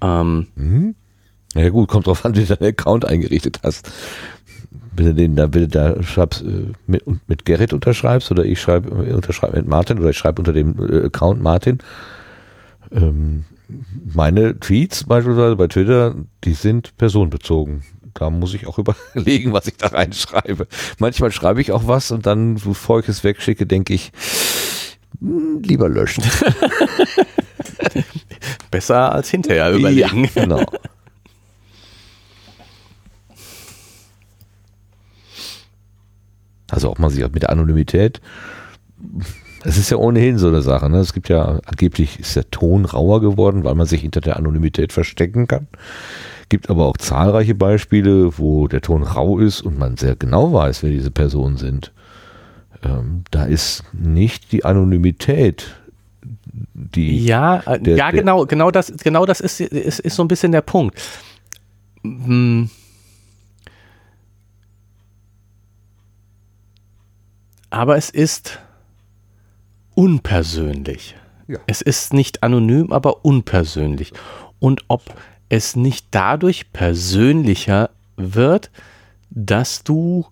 Ähm, mhm. Ja gut, kommt drauf an, wie du deinen Account eingerichtet hast. Wenn du den da, wenn da schreibst, äh, mit, mit Gerrit unterschreibst oder ich schreibe, unterschreibe mit Martin oder ich schreibe unter dem äh, Account Martin, ähm, meine Tweets beispielsweise bei Twitter, die sind personenbezogen. Da muss ich auch überlegen, was ich da reinschreibe. Manchmal schreibe ich auch was und dann, bevor ich es wegschicke, denke ich, hm, lieber löschen. Besser als hinterher überlegen. Ja, genau. Also auch mal sich mit der Anonymität. Es ist ja ohnehin so eine Sache. Ne? Es gibt ja, angeblich ist der Ton rauer geworden, weil man sich hinter der Anonymität verstecken kann. Gibt aber auch zahlreiche Beispiele, wo der Ton rau ist und man sehr genau weiß, wer diese Personen sind. Ähm, da ist nicht die Anonymität die. Ja, äh, der, ja, genau, genau das, genau das ist, ist, ist so ein bisschen der Punkt. Hm. Aber es ist unpersönlich. Ja. Es ist nicht anonym, aber unpersönlich. Und ob es nicht dadurch persönlicher wird, dass du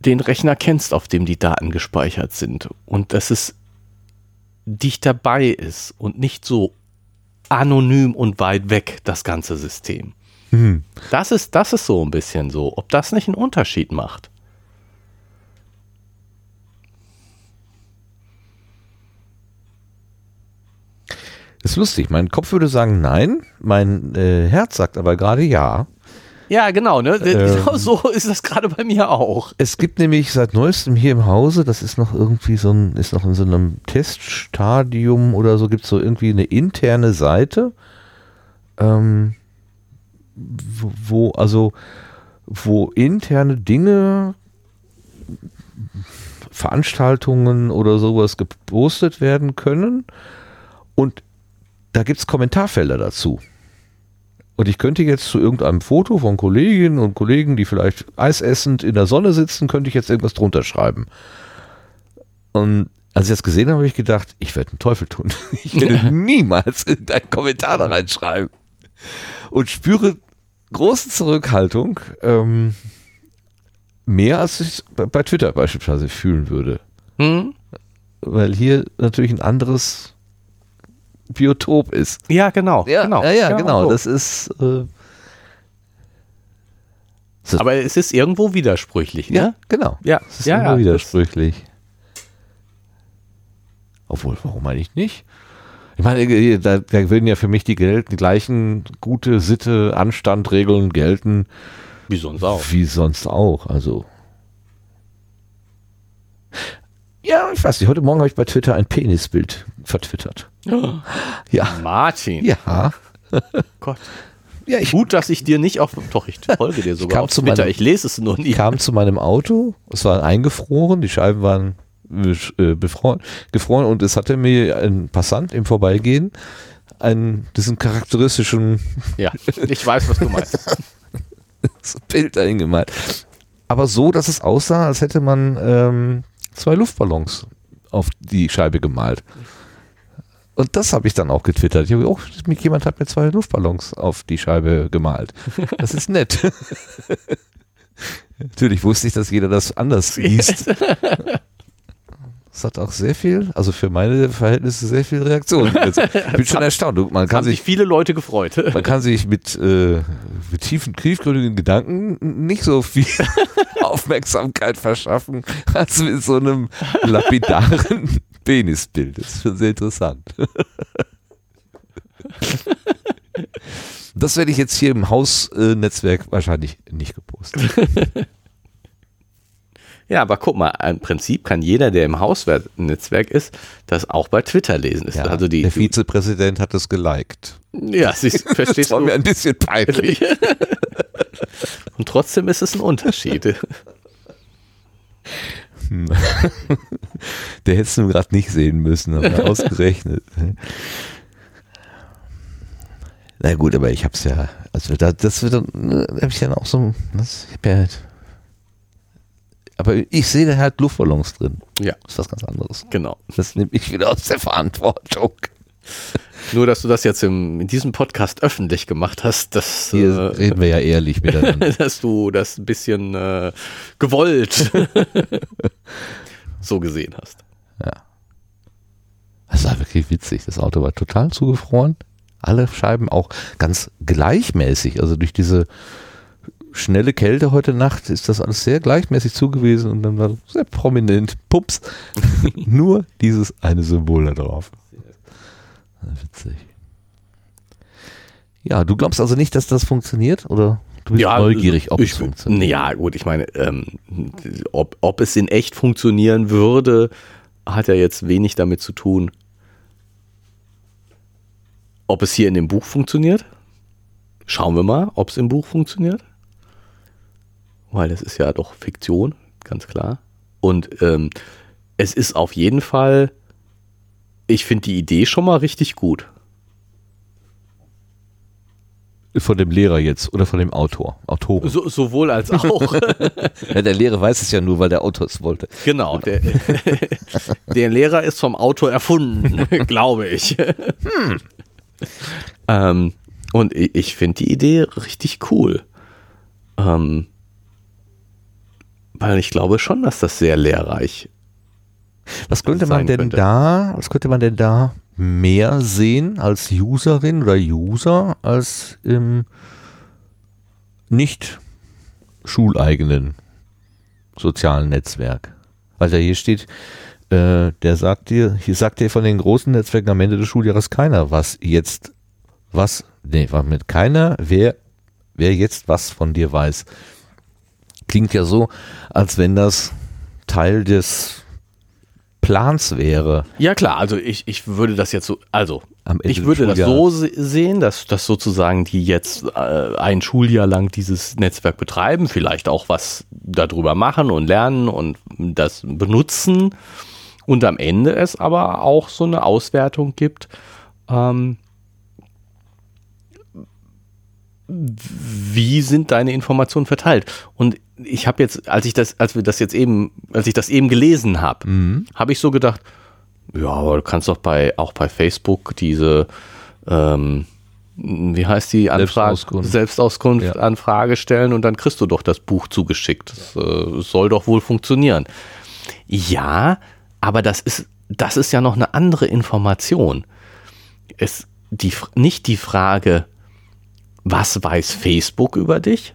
den Rechner kennst, auf dem die Daten gespeichert sind und dass es dicht dabei ist und nicht so anonym und weit weg, das ganze System. Mhm. Das, ist, das ist so ein bisschen so, ob das nicht einen Unterschied macht. Ist lustig. Mein Kopf würde sagen nein, mein äh, Herz sagt aber gerade ja. Ja, genau, ne? Ähm, genau so ist das gerade bei mir auch. Es gibt nämlich seit neuestem hier im Hause, das ist noch irgendwie so ein, ist noch in so einem Teststadium oder so, gibt es so irgendwie eine interne Seite, ähm, wo, wo, also, wo interne Dinge, Veranstaltungen oder sowas gepostet werden können und da gibt es Kommentarfelder dazu. Und ich könnte jetzt zu irgendeinem Foto von Kolleginnen und Kollegen, die vielleicht eisessend in der Sonne sitzen, könnte ich jetzt irgendwas drunter schreiben. Und als ich das gesehen habe, habe ich gedacht, ich werde einen Teufel tun. Ich werde niemals irgendeinen Kommentar da reinschreiben. Und spüre große Zurückhaltung, ähm, mehr als ich bei Twitter beispielsweise fühlen würde. Hm? Weil hier natürlich ein anderes Biotop ist. Ja, genau. Ja, genau. ja, ja, genau. So. Das ist. Äh, das Aber es ist irgendwo widersprüchlich, ne? Ja, genau. Ja, es ist ja, irgendwo ja, widersprüchlich. Obwohl, warum eigentlich nicht? Ich meine, da, da würden ja für mich die, gelten, die gleichen gute Sitte, Anstand, Regeln gelten. Wie sonst auch. Wie sonst auch. Also. Ja, ich weiß nicht. Heute Morgen habe ich bei Twitter ein Penisbild vertwittert. Oh. Ja. Martin. Ja. Gott. Ja, ich, Gut, dass ich dir nicht auf. Doch, ich folge dir sogar auf Twitter. Meinem, ich lese es nur nie. Ich kam zu meinem Auto. Es war eingefroren. Die Scheiben waren äh, befroren, gefroren und es hatte mir ein Passant im Vorbeigehen einen, diesen charakteristischen. Ja, ich weiß, was du meinst. das Bild dahin gemalt. Aber so, dass es aussah, als hätte man ähm, zwei Luftballons auf die Scheibe gemalt. Und das habe ich dann auch getwittert. Ich habe, oh, jemand hat mir zwei Luftballons auf die Scheibe gemalt. Das ist nett. Natürlich wusste ich, dass jeder das anders liest. Das hat auch sehr viel, also für meine Verhältnisse sehr viel Reaktion. Ich bin schon erstaunt. Man kann haben sich viele Leute gefreut. Man kann sich mit, äh, mit tiefen, tiefgründigen Gedanken nicht so viel Aufmerksamkeit verschaffen als mit so einem lapidaren Penisbild. Das ist schon sehr interessant. Das werde ich jetzt hier im Hausnetzwerk wahrscheinlich nicht gepostet. Ja, aber guck mal, im Prinzip kann jeder, der im Hausnetzwerk ist, das auch bei Twitter lesen. Ja, also die, der Vizepräsident hat es geliked. Ja, sie verstehst das war mir ein bisschen peinlich. Und trotzdem ist es ein Unterschied. Hm. Der hättest du gerade nicht sehen müssen, aber ausgerechnet. Na gut, aber ich hab's ja, also da, das wird dann, ne, habe ich dann auch so, das, ich hab ja halt, aber ich sehe da halt Luftballons drin. Ja. Das ist was ganz anderes. Genau. Das nehme ich wieder aus der Verantwortung. Nur, dass du das jetzt im, in diesem Podcast öffentlich gemacht hast, dass. Hier äh, reden wir ja ehrlich miteinander. dass du das ein bisschen äh, gewollt so gesehen hast. Ja. Das war wirklich witzig. Das Auto war total zugefroren. Alle Scheiben auch ganz gleichmäßig. Also durch diese schnelle Kälte heute Nacht ist das alles sehr gleichmäßig zugewiesen und dann war sehr prominent, pups, nur dieses eine Symbol da drauf. Witzig. Ja, du glaubst also nicht, dass das funktioniert oder du bist Ja, neugierig, ob ich, es funktioniert? Ja, gut, ich meine, ähm, ob, ob es in echt funktionieren würde, hat ja jetzt wenig damit zu tun. Ob es hier in dem Buch funktioniert? Schauen wir mal, ob es im Buch funktioniert. Weil das ist ja doch Fiktion, ganz klar. Und ähm, es ist auf jeden Fall, ich finde die Idee schon mal richtig gut. Von dem Lehrer jetzt oder von dem Autor? Autoren. So, sowohl als auch. Ja, der Lehrer weiß es ja nur, weil der Autor es wollte. Genau, der, der Lehrer ist vom Autor erfunden, glaube ich. Ähm, und ich, ich finde die Idee richtig cool. Ähm, weil ich glaube schon, dass das sehr lehrreich Was könnte man denn könnte. da, was könnte man denn da mehr sehen als Userin oder User als im nicht schuleigenen sozialen Netzwerk? Da hier steht, äh, der sagt dir, hier sagt dir von den großen Netzwerken am Ende des Schuljahres keiner, was jetzt, was, nee, war mit keiner, wer, wer jetzt was von dir weiß. Klingt ja so, als wenn das Teil des Plans wäre. Ja klar, also ich, ich würde das jetzt so, also ich würde das so se- sehen, dass, dass sozusagen die jetzt äh, ein Schuljahr lang dieses Netzwerk betreiben, vielleicht auch was darüber machen und lernen und das benutzen und am Ende es aber auch so eine Auswertung gibt, ähm, wie sind deine Informationen verteilt? Und ich habe jetzt, als ich das, als wir das jetzt eben, als ich das eben gelesen habe, Mhm. habe ich so gedacht, ja, aber du kannst doch bei auch bei Facebook diese ähm, wie heißt die Anfrage? Selbstauskunft. Selbstauskunft Ja. Anfrage stellen und dann kriegst du doch das Buch zugeschickt. Das äh, soll doch wohl funktionieren. Ja, aber das ist, das ist ja noch eine andere Information. Es, die, nicht die Frage, was weiß Facebook über dich?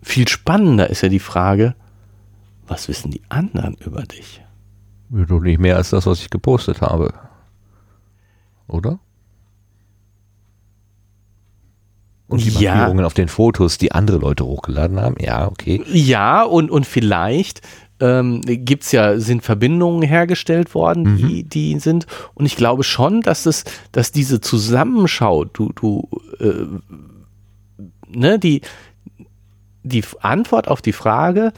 Viel spannender ist ja die Frage, was wissen die anderen über dich? Doch nicht mehr als das, was ich gepostet habe. Oder? Und die Ja. Markierungen auf den Fotos, die andere Leute hochgeladen haben. Ja, okay. Ja, und, und vielleicht ähm, gibt's ja, sind Verbindungen hergestellt worden, die, die sind. Und ich glaube schon, dass es, dass diese Zusammenschau, du, du, äh, ne, die, die Antwort auf die Frage,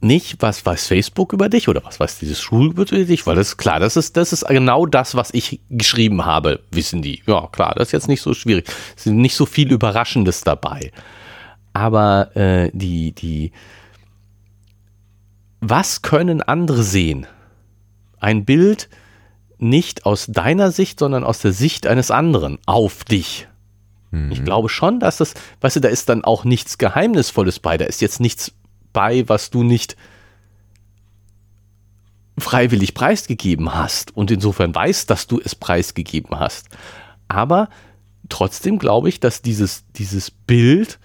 nicht, was weiß Facebook über dich oder was weiß dieses Schulgebiet über dich, weil das ist klar, das ist, das ist genau das, was ich geschrieben habe, wissen die. Ja, klar, das ist jetzt nicht so schwierig. Es sind nicht so viel Überraschendes dabei. Aber äh, die, die, was können andere sehen? Ein Bild nicht aus deiner Sicht, sondern aus der Sicht eines anderen auf dich. Ich glaube schon, dass das, weißt du, da ist dann auch nichts Geheimnisvolles bei. Da ist jetzt nichts bei, was du nicht freiwillig preisgegeben hast und insofern weißt, dass du es preisgegeben hast. Aber trotzdem glaube ich, dass dieses, dieses Bild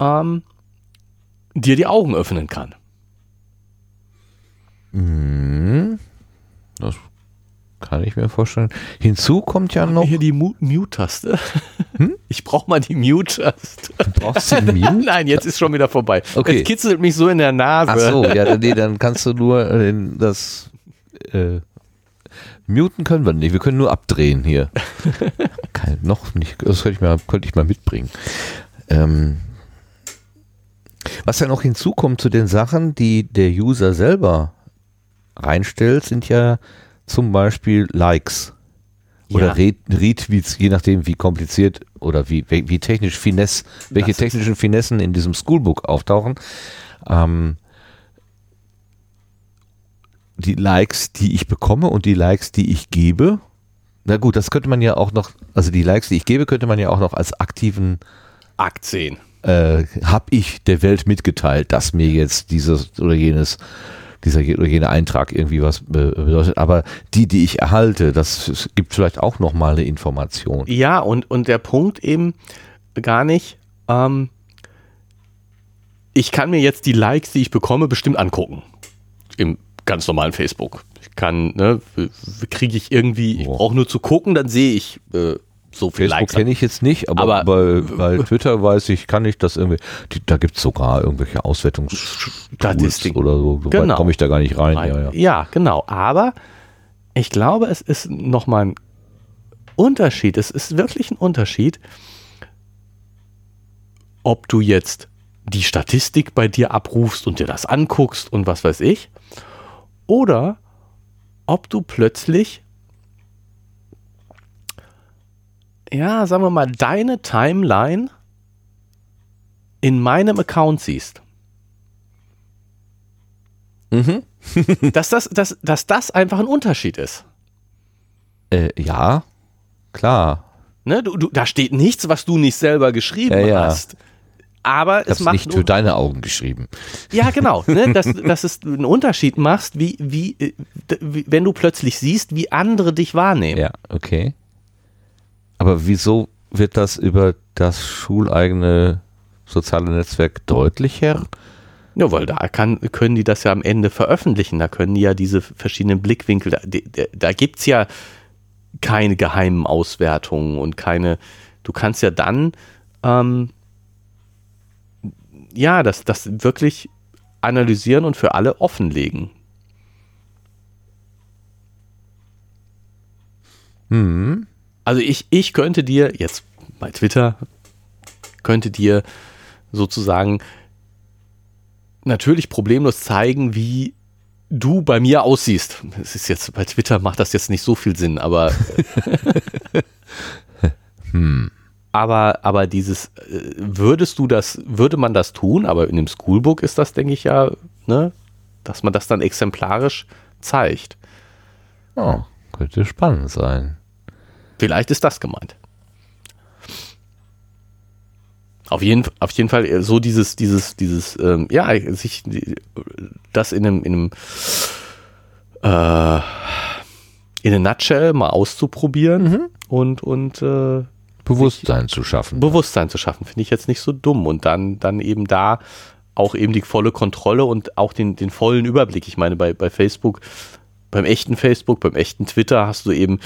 ähm, dir die Augen öffnen kann. Mhm. Das kann ich mir vorstellen. Hinzu kommt ja noch. Hier die Mu- Mute-Taste. Ich brauche mal die Mute-Taste. Brauchst du einen Mute? Nein, jetzt ist schon wieder vorbei. Okay. Es kitzelt mich so in der Nase. Ach so, ja, nee, dann kannst du nur äh, das äh, muten können wir nicht. Wir können nur abdrehen hier. Kein, noch nicht. Das könnte ich mal, könnte ich mal mitbringen. Ähm, was ja noch hinzukommt zu den Sachen, die der User selber reinstellt, sind ja zum Beispiel Likes oder Ja. Re Retweets, je nachdem wie kompliziert oder wie, wie, technisch Finesse, welche Das technischen Finessen in diesem Schoolbook auftauchen. Ähm, die Likes, die ich bekomme und die Likes, die ich gebe. Na gut, das könnte man ja auch noch, also die Likes, die ich gebe, könnte man ja auch noch als aktiven Akt 10. äh, habe ich der Welt mitgeteilt, dass mir jetzt dieses oder jenes dieser oder jene Eintrag irgendwie was be- bedeutet. Aber die, die ich erhalte, das gibt vielleicht auch nochmal eine Information. Ja, und, und der Punkt eben gar nicht, ähm, ich kann mir jetzt die Likes, die ich bekomme, bestimmt angucken. Im ganz normalen Facebook. Ich kann, ne, kriege ich irgendwie, ich brauche nur zu gucken, dann sehe ich äh, so viel Facebook Likes. kenne ich jetzt nicht, aber, Aber- bei, bei Twitter weiß ich, kann ich das irgendwie, die, da gibt es sogar irgendwelche Auswertungstools Statistik. oder so. So Genau. komme ich da gar nicht rein. rein. Ja, ja. Ja, genau. Aber ich glaube, es ist nochmal ein Unterschied. Es ist wirklich ein Unterschied, ob du jetzt die Statistik bei dir abrufst und dir das anguckst und was weiß ich, oder ob du plötzlich, ja, sagen wir mal, deine Timeline in meinem Account siehst. Mhm. dass, das, dass, dass das einfach ein Unterschied ist. Äh, ja, klar. Ne? Du, du, da steht nichts, was du nicht selber geschrieben Ja, ja. hast. Aber Ich es macht nicht für deine Augen geschrieben. ja genau, ne? dass, dass es einen Unterschied machst, wie, äh, wie, wenn du plötzlich siehst, wie andere dich wahrnehmen. Ja, okay. Aber wieso wird das über das schuleigene soziale Netzwerk deutlicher? Ja, weil da kann, können die das ja am Ende veröffentlichen. Da können die ja diese verschiedenen Blickwinkel, da, da, da gibt es ja keine geheimen Auswertungen und keine, du kannst ja dann, ähm, ja, das, das wirklich analysieren und für alle offenlegen. Hm. Also ich, ich könnte dir jetzt bei Twitter, könnte dir sozusagen natürlich problemlos zeigen, wie du bei mir aussiehst. Es ist jetzt bei Twitter macht das jetzt nicht so viel Sinn, aber aber aber dieses äh, würdest du das würde man das tun, aber in dem Schoolbook ist das denke ich ja, ne, dass man das dann exemplarisch zeigt. Oh, könnte spannend sein. Vielleicht ist das gemeint. Auf jeden, auf jeden Fall äh, so dieses, dieses, dieses, ähm, ja, sich das in einem, in einem äh, in a nutshell mal auszuprobieren und, und äh, Bewusstsein zu schaffen. Bewusstsein zu schaffen, finde ich jetzt nicht so dumm. Und dann, dann eben da auch eben die volle Kontrolle und auch den, den vollen Überblick. Ich meine, bei, bei Facebook, beim echten Facebook, beim echten Twitter hast du eben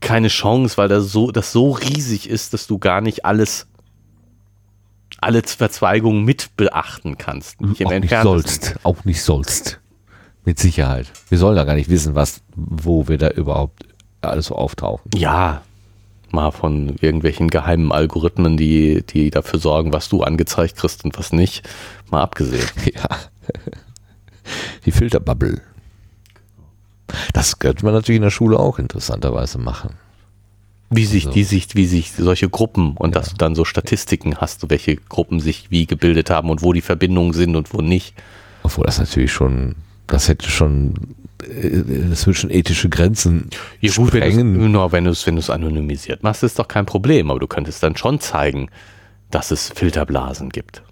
keine Chance, weil das so, das so riesig ist, dass du gar nicht alles, alle Verzweigungen mit beachten kannst. Nicht im auch nicht sollst. Auch nicht sollst. Mit Sicherheit. Wir sollen da gar nicht wissen, was, wo wir da überhaupt alles so auftauchen. Ja, mal von irgendwelchen geheimen Algorithmen, die, die dafür sorgen, was du angezeigt kriegst und was nicht, mal abgesehen. Ja. Die Filterbubble. Das könnte man natürlich in der Schule auch interessanterweise machen. Wie sich, Also- die sich, wie sich solche Gruppen und dass du dann so Statistiken hast, welche Gruppen sich wie gebildet haben und wo die Verbindungen sind und wo nicht. Obwohl das natürlich schon, das hätte schon, äh, das würde schon ethische Grenzen Ja, gut, wenn sprengen. du's- nur wenn du es wenn du's anonymisiert machst, ist doch kein Problem, aber du könntest dann schon zeigen, dass es Filterblasen gibt.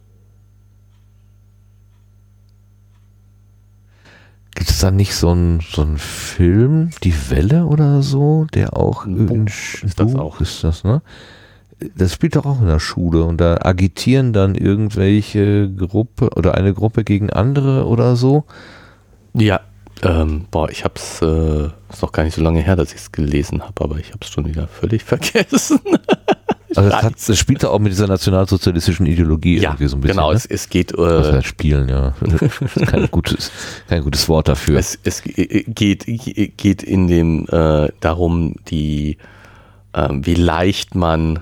Gibt es da nicht so einen so einen Film, Die Welle oder so, der auch Buch in ist das auch. ist das, ne? Das spielt doch auch in der Schule und da agitieren dann irgendwelche Gruppe oder eine Gruppe gegen andere oder so. Ja, ähm, boah, ich hab's, äh, ist noch gar nicht so lange her, dass ich es gelesen habe, aber ich hab's schon wieder völlig vergessen. Also das, hat, das spielt da auch mit dieser nationalsozialistischen Ideologie ja, irgendwie so ein bisschen. genau, ne? es, es geht, äh, spielen, ja. Das ist kein gutes, kein gutes Wort dafür. Es, es geht, geht in dem äh, darum, die, ähm, wie leicht man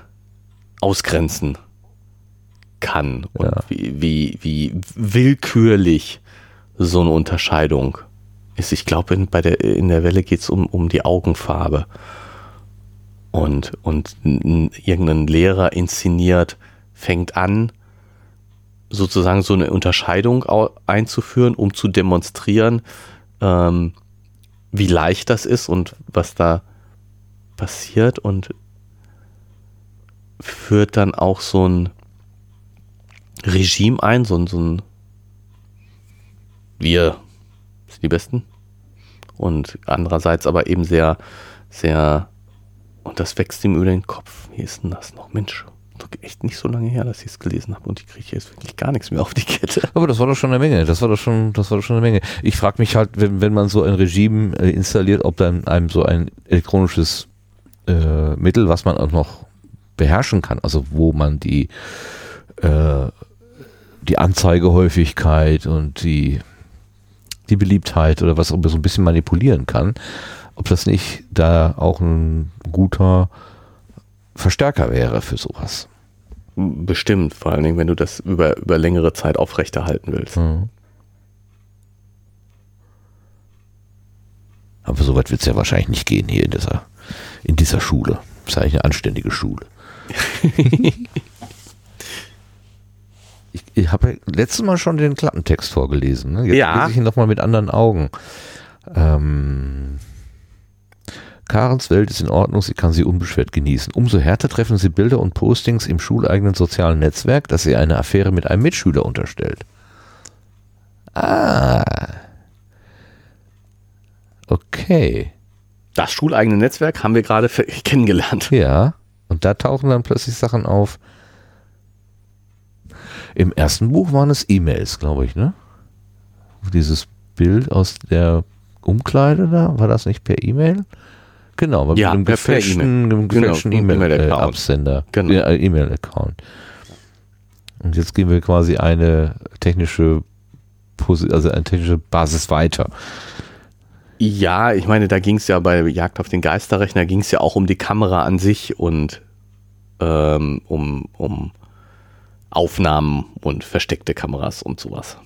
ausgrenzen kann und Ja. wie, wie, wie willkürlich so eine Unterscheidung ist. Ich glaube, in, bei der, in der Welle geht es um, um die Augenfarbe. Und, und irgendein Lehrer inszeniert, fängt an, sozusagen so eine Unterscheidung einzuführen, um zu demonstrieren, ähm, wie leicht das ist und was da passiert und führt dann auch so ein Regime ein, so ein, so ein wir sind die besten. Und andererseits aber eben sehr, sehr, und das wächst ihm über den Kopf. Wie ist denn das noch? Mensch, echt nicht so lange her, dass ich es gelesen habe und ich kriege jetzt wirklich gar nichts mehr auf die Kette. Aber das war doch schon eine Menge. Das war doch schon, das war doch schon eine Menge. Ich frage mich halt, wenn, wenn man so ein Regime äh, installiert, ob dann einem so ein elektronisches äh, Mittel, was man auch noch beherrschen kann, also wo man die äh, die Anzeigehäufigkeit und die die Beliebtheit oder was auch immer so ein bisschen manipulieren kann, ob das nicht da auch ein guter Verstärker wäre für sowas. Bestimmt, vor allen Dingen, wenn du das über, über längere Zeit aufrechterhalten willst. Mhm. Aber so weit wird es ja wahrscheinlich nicht gehen hier in dieser, in dieser Schule. Das ist eigentlich eine anständige Schule. ich ich habe ja letztes Mal schon den Klappentext vorgelesen. Ne? Jetzt Ja. lese ich ihn nochmal mit anderen Augen. Ähm, Karens Welt ist in Ordnung, sie kann sie unbeschwert genießen. Umso härter treffen sie Bilder und Postings im schuleigenen sozialen Netzwerk, dass sie eine Affäre mit einem Mitschüler unterstellt. Ah. Okay. Das schuleigene Netzwerk haben wir gerade kennengelernt. Ja. Und da tauchen dann plötzlich Sachen auf. Im ersten Buch waren es E-Mails, glaube ich, ne? Dieses Bild aus der Umkleide da, war das nicht per E-Mail? Genau, aber Ja, mit einem per gefälschten E-Mail. einem Genau, E-Mail-Account. E-Mail-Absender. Genau. Äh, E-Mail-Account. Und jetzt gehen wir quasi eine technische, also eine technische Basis weiter. Ja, ich meine, da ging es ja bei Jagd auf den Geisterrechner, ging es ja auch um die Kamera an sich und ähm, um, um Aufnahmen und versteckte Kameras und sowas.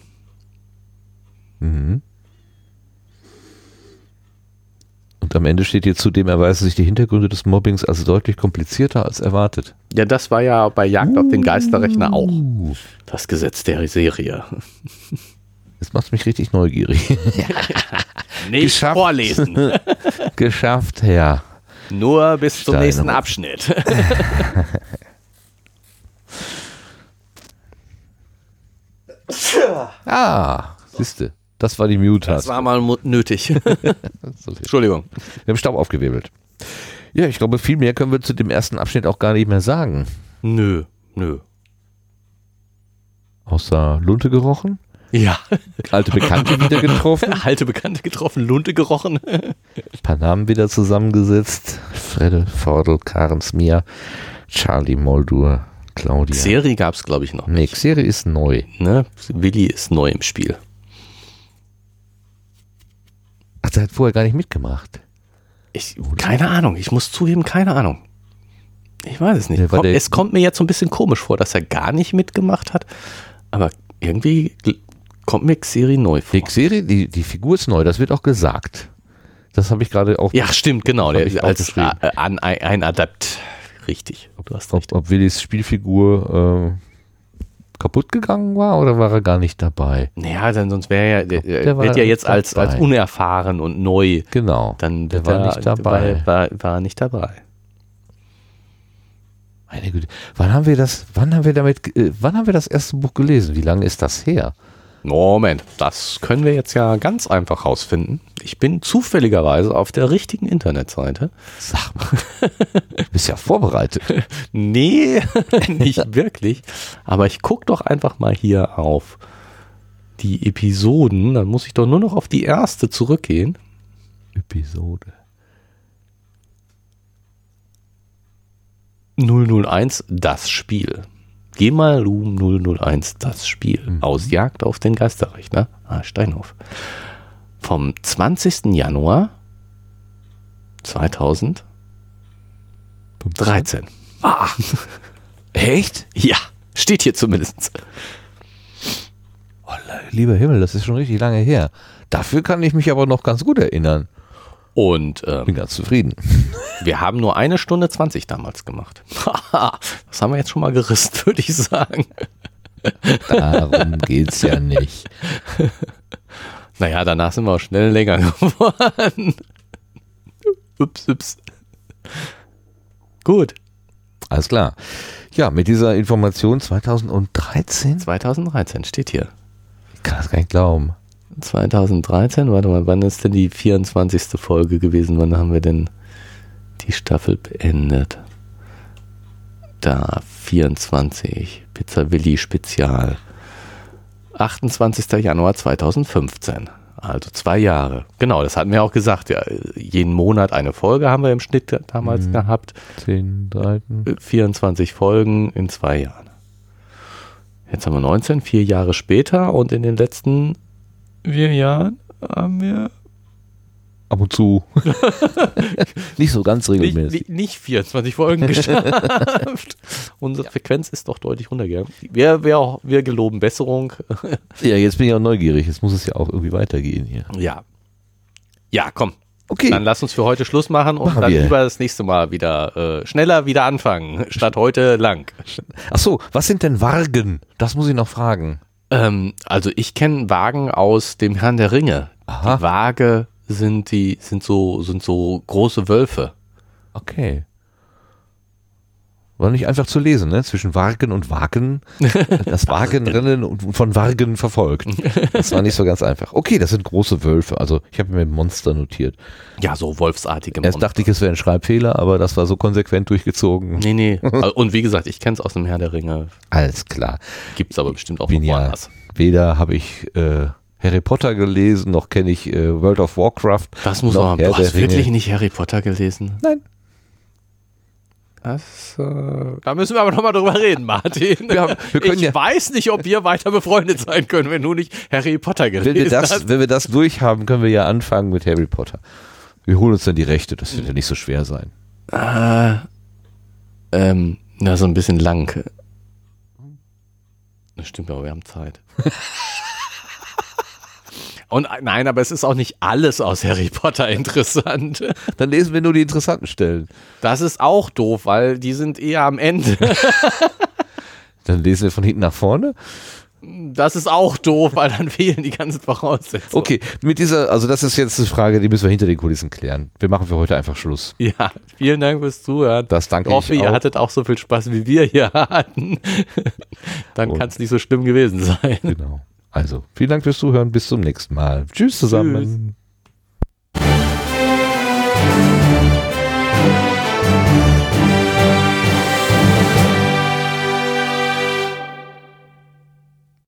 Mhm. Und am Ende steht hier zudem erweisen sich die Hintergründe des Mobbings als deutlich komplizierter als erwartet. Ja, das war ja bei Jagd auf den Geisterrechner auch Uh, das Gesetz der Serie. das macht mich richtig neugierig. Nicht Geschafft. vorlesen, Geschafft, Herr. nur bis zum Steine. nächsten Abschnitt. Ah, siehste, das war die mute Das war mal nötig. Wir Entschuldigung. haben Staub aufgewirbelt. Ja, ich glaube, viel mehr können wir zu dem ersten Abschnitt auch gar nicht mehr sagen. Nö, nö. Außer Lunte gerochen, Ja, alte Bekannte wieder getroffen, alte Bekannte getroffen, Lunte gerochen. ein paar Namen wieder zusammengesetzt. Fredde, Vordel, Karen Smia, Charlie Moldur, Claudia. Serie gab es, glaube ich, noch. Nee, Serie ist neu. Ne? Willi ist neu im Spiel. Ach, der hat vorher gar nicht mitgemacht. Ich, keine Ahnung, ich muss zugeben, keine Ahnung. Ich weiß es nicht. Kommt, der- es kommt mir jetzt so ein bisschen komisch vor, dass er gar nicht mitgemacht hat, aber irgendwie kommt mir Xeri neu vor. Die Serie, die, die Figur ist neu, das wird auch gesagt. Das habe ich gerade auch. Ja, stimmt, genau. Der als äh, an, ein, ein Adapt. Richtig. Du hast recht. ob, ob Willis Spielfigur äh, kaputt gegangen war oder war er gar nicht dabei? Naja, denn sonst wäre er, der, Der wird ja jetzt als, als unerfahren und neu. Genau. Dann Der war er- nicht dabei. War, war, war nicht dabei. Meine Güte. Wann haben wir das, wann haben wir damit, äh, wann haben wir das erste Buch gelesen? Wie lange ist das her? Moment, das können wir jetzt ja ganz einfach rausfinden. Ich bin zufälligerweise auf der richtigen Internetseite. Sag mal. Du bist ja vorbereitet. Nee, nicht wirklich. Aber ich gucke doch einfach mal hier auf die Episoden. Dann muss ich doch nur noch auf die erste zurückgehen. Episode. 001, das Spiel. Geh mal Loom 001, das Spiel. Mhm. Aus Jagd auf den Geisterrechner. Ah, Steinhoff. Vom 20. Januar 2013. Ah, Echt? ja, steht hier zumindest. Oh, lieber Himmel, das ist schon richtig lange her. Dafür kann ich mich aber noch ganz gut erinnern. Und ähm, Bin ganz zufrieden. wir haben nur eine Stunde 20 damals gemacht. das haben wir jetzt schon mal gerissen, würde ich sagen. Darum geht's ja nicht. Naja, danach sind wir auch schnell länger geworden. ups, ups. Gut, Alles klar. Ja, mit dieser Information 2013, 2013 steht hier. ich kann das gar nicht glauben. 2013, warte mal, wann ist denn die 24. Folge gewesen? Wann haben wir denn die Staffel beendet? Da, 24, Pizza Willi Spezial. 28. Januar 2015. Also zwei Jahre. Genau, das hatten wir auch gesagt. Ja, jeden Monat eine Folge haben wir im Schnitt damals Mhm. gehabt. 10 Seiten. 24 Folgen in zwei Jahren. Jetzt haben wir 19, vier Jahre später und in den letzten vier Jahren haben wir Ab und zu. Nicht so ganz regelmäßig. nicht, nicht 24 Folgen geschafft. Unsere Frequenz ist doch deutlich runtergegangen. Wir, wir, wir geloben Besserung. Ja, jetzt bin ich auch neugierig. Jetzt muss es ja auch irgendwie weitergehen hier. Ja. Ja, komm. Okay. Dann lass uns für heute Schluss machen und Machen dann wir. lieber das nächste Mal wieder äh, schneller wieder anfangen, statt heute lang. Ach so, was sind denn Wargen? Das muss ich noch fragen. Ähm, also ich kenne Wagen aus dem Herrn der Ringe. Aha. Die Waage sind die sind so sind so große Wölfe. Okay. War nicht einfach zu lesen, ne? Zwischen Wagen und Wagen. Das Wagenrennen und von Wagen verfolgt. Das war nicht so ganz einfach. Okay, das sind große Wölfe. Also ich habe mir Monster notiert. Ja, so wolfsartige Erst dachte ich, es wäre ein Schreibfehler, aber das war so konsequent durchgezogen. Nee, nee. Und wie gesagt, ich kenne es aus dem Herrn der Ringe. Alles klar. Gibt's aber bestimmt auch ja, woanders. weder habe ich äh, Harry Potter gelesen, noch kenne ich äh, World of Warcraft. Das muss man. Herr Du hast wirklich nicht Harry Potter gelesen? Nein. Das, äh, da müssen wir aber nochmal drüber reden, Martin. Wir haben- wir können ich ja- weiß nicht, ob wir weiter befreundet sein können, wenn du nicht Harry Potter gelesen Wenn wir, das, hast. wenn wir das durchhaben, können wir ja anfangen mit Harry Potter. Wir holen uns dann die Rechte, das wird ja nicht so schwer sein. Ah, ähm, na, so ein bisschen lang. Das stimmt, aber wir haben Zeit. Und äh, nein, aber es ist auch nicht alles aus Harry Potter interessant. Dann lesen wir nur die interessanten Stellen. Das ist auch doof, weil die sind eher am Ende. Dann lesen wir von hinten nach vorne. Das ist auch doof, weil dann fehlen die ganzen Voraussetzungen. Okay, mit dieser, also das ist jetzt eine Frage, die müssen wir hinter den Kulissen klären. Wir machen für heute einfach Schluss. Ja, vielen Dank fürs Zuhören. Das danke Ich hoffe, ich ihr auch. hattet auch so viel Spaß, wie wir hier hatten. Dann kann es nicht so schlimm gewesen sein. Genau. Also, vielen Dank fürs Zuhören. Bis zum nächsten Mal. Tschüss zusammen. Tschüss.